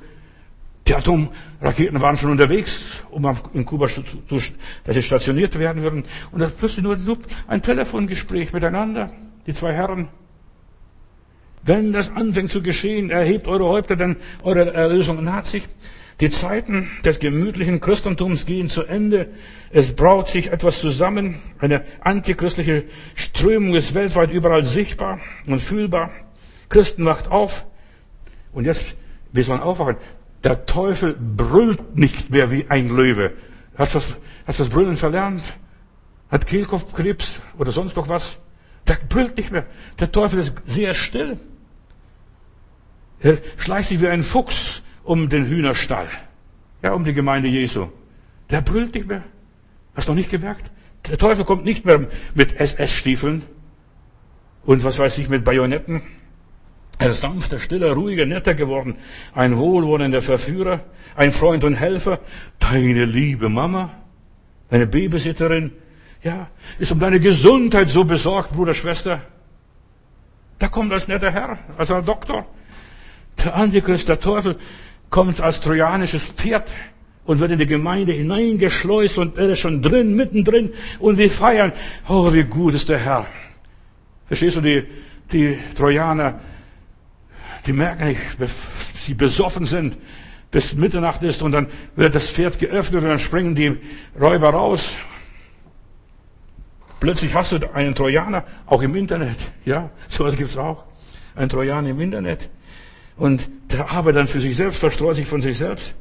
Die Atomraketen waren schon unterwegs, um in Kuba zu, zu, dass sie stationiert werden würden. Und da plötzlich nur, nur ein Telefongespräch miteinander, die zwei Herren. Wenn das anfängt zu geschehen, erhebt eure Häupter, denn eure Erlösung naht sich. Die Zeiten des gemütlichen Christentums gehen zu Ende. Es braut sich etwas zusammen. Eine antichristliche Strömung ist weltweit überall sichtbar und fühlbar. Christen wacht auf. Und jetzt, wir sollen aufwachen. Der Teufel brüllt nicht mehr wie ein Löwe. Hast du das, hast das Brüllen verlernt? Hat Kehlkopfkrebs oder sonst noch was? Der brüllt nicht mehr. Der Teufel ist sehr still. Er schleicht sich wie ein Fuchs um den Hühnerstall. Ja, um die Gemeinde Jesu. Der brüllt nicht mehr. Hast du noch nicht gemerkt? Der Teufel kommt nicht mehr mit SS-Stiefeln und was weiß ich, mit Bajonetten. Er ist sanfter, stiller, ruhiger, netter geworden. Ein wohlwollender Verführer, ein Freund und Helfer. Deine liebe Mama, eine Babysitterin. Ja, ist um deine Gesundheit so besorgt, Bruder, Schwester. Da kommt als netter Herr, als ein Doktor. Der Antichrist, der Teufel, kommt als trojanisches Pferd und wird in die Gemeinde hineingeschleust und er ist schon drin, mittendrin und wir feiern. Oh, wie gut ist der Herr. Verstehst du, die, die Trojaner, die merken nicht, sie besoffen sind, bis Mitternacht ist und dann wird das Pferd geöffnet und dann springen die Räuber raus. Plötzlich hast du einen Trojaner, auch im Internet. Ja, sowas gibt's auch. Ein Trojaner im Internet. Und der arbeitet dann für sich selbst, verstreut sich von sich selbst.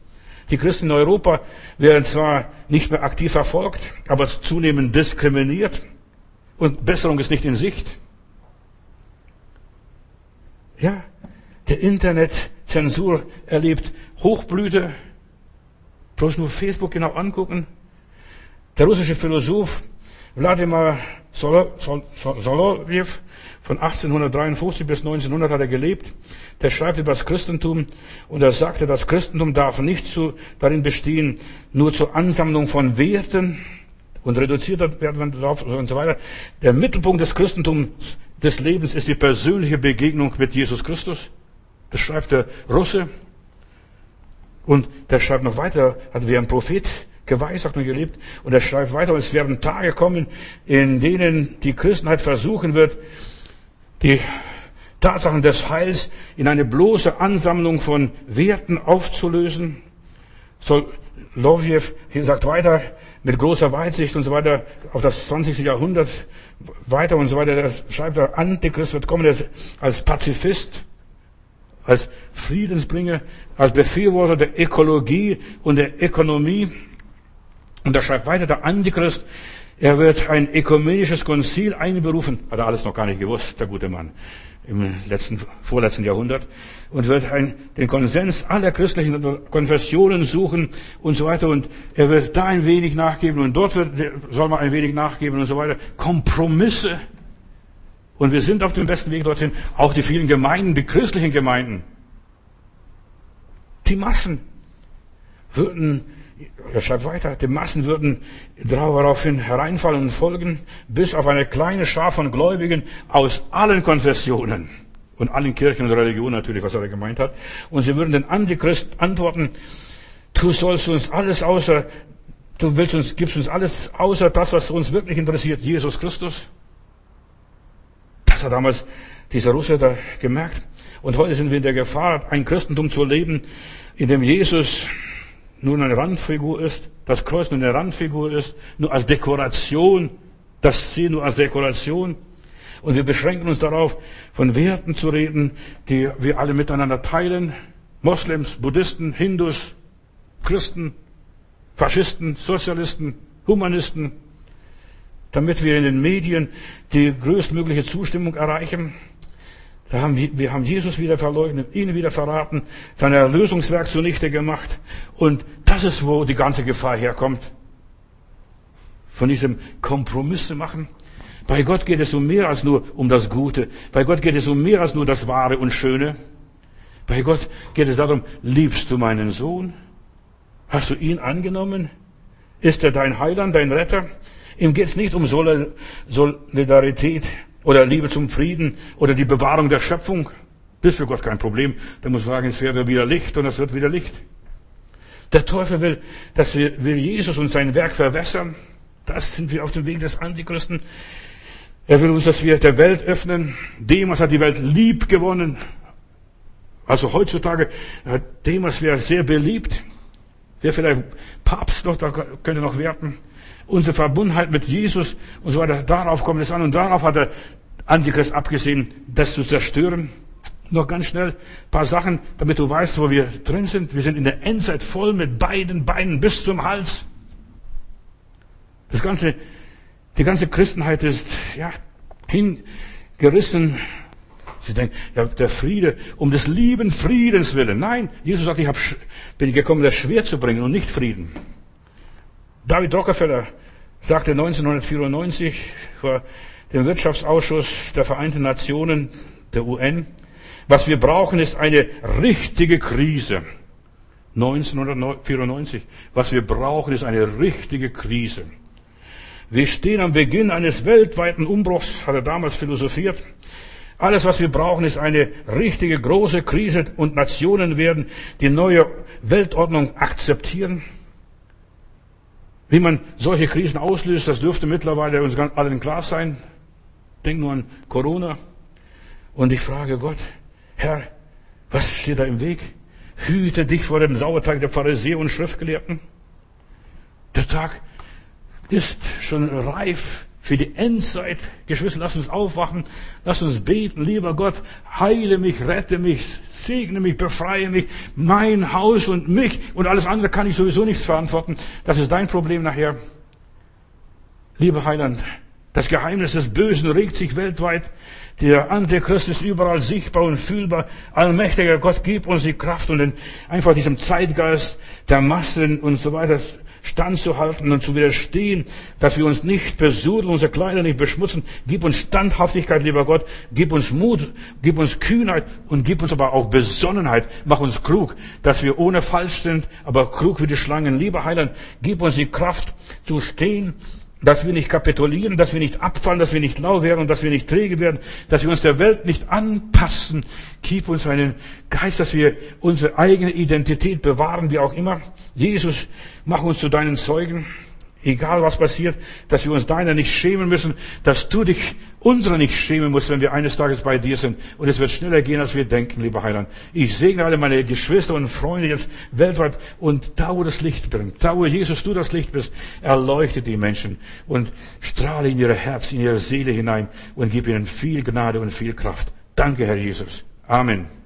Die Christen in Europa werden zwar nicht mehr aktiv verfolgt, aber zunehmend diskriminiert. Und Besserung ist nicht in Sicht. Ja, der Internetzensur erlebt Hochblüte. Bloß nur Facebook genau angucken. Der russische Philosoph Wladimir Solovyv von 1853 bis 1900 hat er gelebt. Der schreibt über das Christentum und er sagte, das Christentum darf nicht zu, darin bestehen, nur zur Ansammlung von Werten und reduziert werden darauf und so weiter. Der Mittelpunkt des Christentums des Lebens ist die persönliche Begegnung mit Jesus Christus. Das schreibt der Russe. Und der schreibt noch weiter, hat wie ein Prophet geweissagt und gelebt. Und er schreibt weiter, und es werden Tage kommen, in denen die Christenheit versuchen wird, die Tatsachen des Heils in eine bloße Ansammlung von Werten aufzulösen. So, Lovjew sagt weiter, mit großer Weitsicht und so weiter, auf das 20. Jahrhundert weiter und so weiter, das schreibt er, Antichrist wird kommen als Pazifist, als Friedensbringer, als Befürworter der Ökologie und der Ökonomie. Und er schreibt weiter, der Antichrist, er wird ein ökumenisches Konzil einberufen, hat er alles noch gar nicht gewusst, der gute Mann, im letzten, vorletzten Jahrhundert, und wird ein, den Konsens aller christlichen Konfessionen suchen und so weiter, und er wird da ein wenig nachgeben und dort wird, soll man ein wenig nachgeben und so weiter. Kompromisse. Und wir sind auf dem besten Weg dorthin, auch die vielen Gemeinden, die christlichen Gemeinden. Die Massen würden er schreibt weiter, die Massen würden daraufhin hereinfallen und folgen, bis auf eine kleine Schar von Gläubigen aus allen Konfessionen und allen Kirchen und Religionen natürlich, was er gemeint hat. Und sie würden den Antichrist antworten, du sollst uns alles außer, du willst uns, gibst uns alles außer das, was uns wirklich interessiert, Jesus Christus. Das hat damals dieser Russe da gemerkt. Und heute sind wir in der Gefahr, ein Christentum zu leben, in dem Jesus nur eine Randfigur ist, das Kreuz nur eine Randfigur ist, nur als Dekoration, das Ziel nur als Dekoration. Und wir beschränken uns darauf, von Werten zu reden, die wir alle miteinander teilen. Moslems, Buddhisten, Hindus, Christen, Faschisten, Sozialisten, Humanisten, damit wir in den Medien die größtmögliche Zustimmung erreichen. Da haben wir, wir haben Jesus wieder verleugnet, ihn wieder verraten, sein Erlösungswerk zunichte gemacht. Und das ist, wo die ganze Gefahr herkommt. Von diesem Kompromisse machen. Bei Gott geht es um mehr als nur um das Gute. Bei Gott geht es um mehr als nur das Wahre und Schöne. Bei Gott geht es darum, liebst du meinen Sohn? Hast du ihn angenommen? Ist er dein Heiland, dein Retter? Ihm geht es nicht um Solidarität oder Liebe zum Frieden oder die Bewahrung der Schöpfung. Das ist für Gott kein Problem. Der muss sagen, es wird wieder Licht und es wird wieder Licht. Der Teufel will, dass wir, will Jesus und sein Werk verwässern. Das sind wir auf dem Weg des Antichristen. Er will uns, dass wir der Welt öffnen. Demas hat die Welt lieb gewonnen. Also heutzutage, Demas wäre sehr beliebt. Wäre vielleicht Papst noch, da könnte noch werten unsere Verbundenheit mit Jesus und so weiter, darauf kommt es an und darauf hat der Antichrist abgesehen, das zu zerstören. Noch ganz schnell paar Sachen, damit du weißt, wo wir drin sind. Wir sind in der Endzeit voll mit beiden Beinen bis zum Hals. Das ganze, die ganze Christenheit ist, ja, hingerissen. Sie denken, ja, der Friede, um des lieben Friedens willen. Nein, Jesus sagt, ich hab, bin gekommen, das Schwert zu bringen und nicht Frieden. David Rockefeller sagte 1994 vor dem Wirtschaftsausschuss der Vereinten Nationen, der UN, was wir brauchen, ist eine richtige Krise. 1994. Was wir brauchen, ist eine richtige Krise. Wir stehen am Beginn eines weltweiten Umbruchs, hat er damals philosophiert. Alles, was wir brauchen, ist eine richtige große Krise und Nationen werden die neue Weltordnung akzeptieren. Wie man solche Krisen auslöst, das dürfte mittlerweile uns allen klar sein. Denk nur an Corona. Und ich frage Gott, Herr, was steht da im Weg? Hüte dich vor dem Sauerteig der Pharisäer und Schriftgelehrten. Der Tag ist schon reif für die Endzeit. Geschwister, lass uns aufwachen, lass uns beten, lieber Gott, heile mich, rette mich, segne mich, befreie mich, mein Haus und mich und alles andere kann ich sowieso nichts verantworten. Das ist dein Problem nachher. Lieber Heiland, das Geheimnis des Bösen regt sich weltweit. Der Antichrist ist überall sichtbar und fühlbar. Allmächtiger Gott, gib uns die Kraft und den, einfach diesem Zeitgeist der Massen und so weiter standzuhalten und zu widerstehen, dass wir uns nicht besudeln, unsere Kleider nicht beschmutzen. Gib uns Standhaftigkeit, lieber Gott. Gib uns Mut, gib uns Kühnheit und gib uns aber auch Besonnenheit. Mach uns klug, dass wir ohne falsch sind, aber klug wie die Schlangen. Lieber Heiland, gib uns die Kraft zu stehen dass wir nicht kapitulieren, dass wir nicht abfallen, dass wir nicht lau werden, dass wir nicht träge werden, dass wir uns der Welt nicht anpassen. Gib uns einen Geist, dass wir unsere eigene Identität bewahren, wie auch immer. Jesus, mach uns zu deinen Zeugen egal was passiert, dass wir uns deiner nicht schämen müssen, dass du dich unserer nicht schämen musst, wenn wir eines Tages bei dir sind. Und es wird schneller gehen, als wir denken, lieber Heiland. Ich segne alle meine Geschwister und Freunde jetzt weltweit und wo das Licht bringt, wo Jesus du das Licht bist, erleuchte die Menschen und strahle in ihre Herz, in ihre Seele hinein und gib ihnen viel Gnade und viel Kraft. Danke, Herr Jesus. Amen.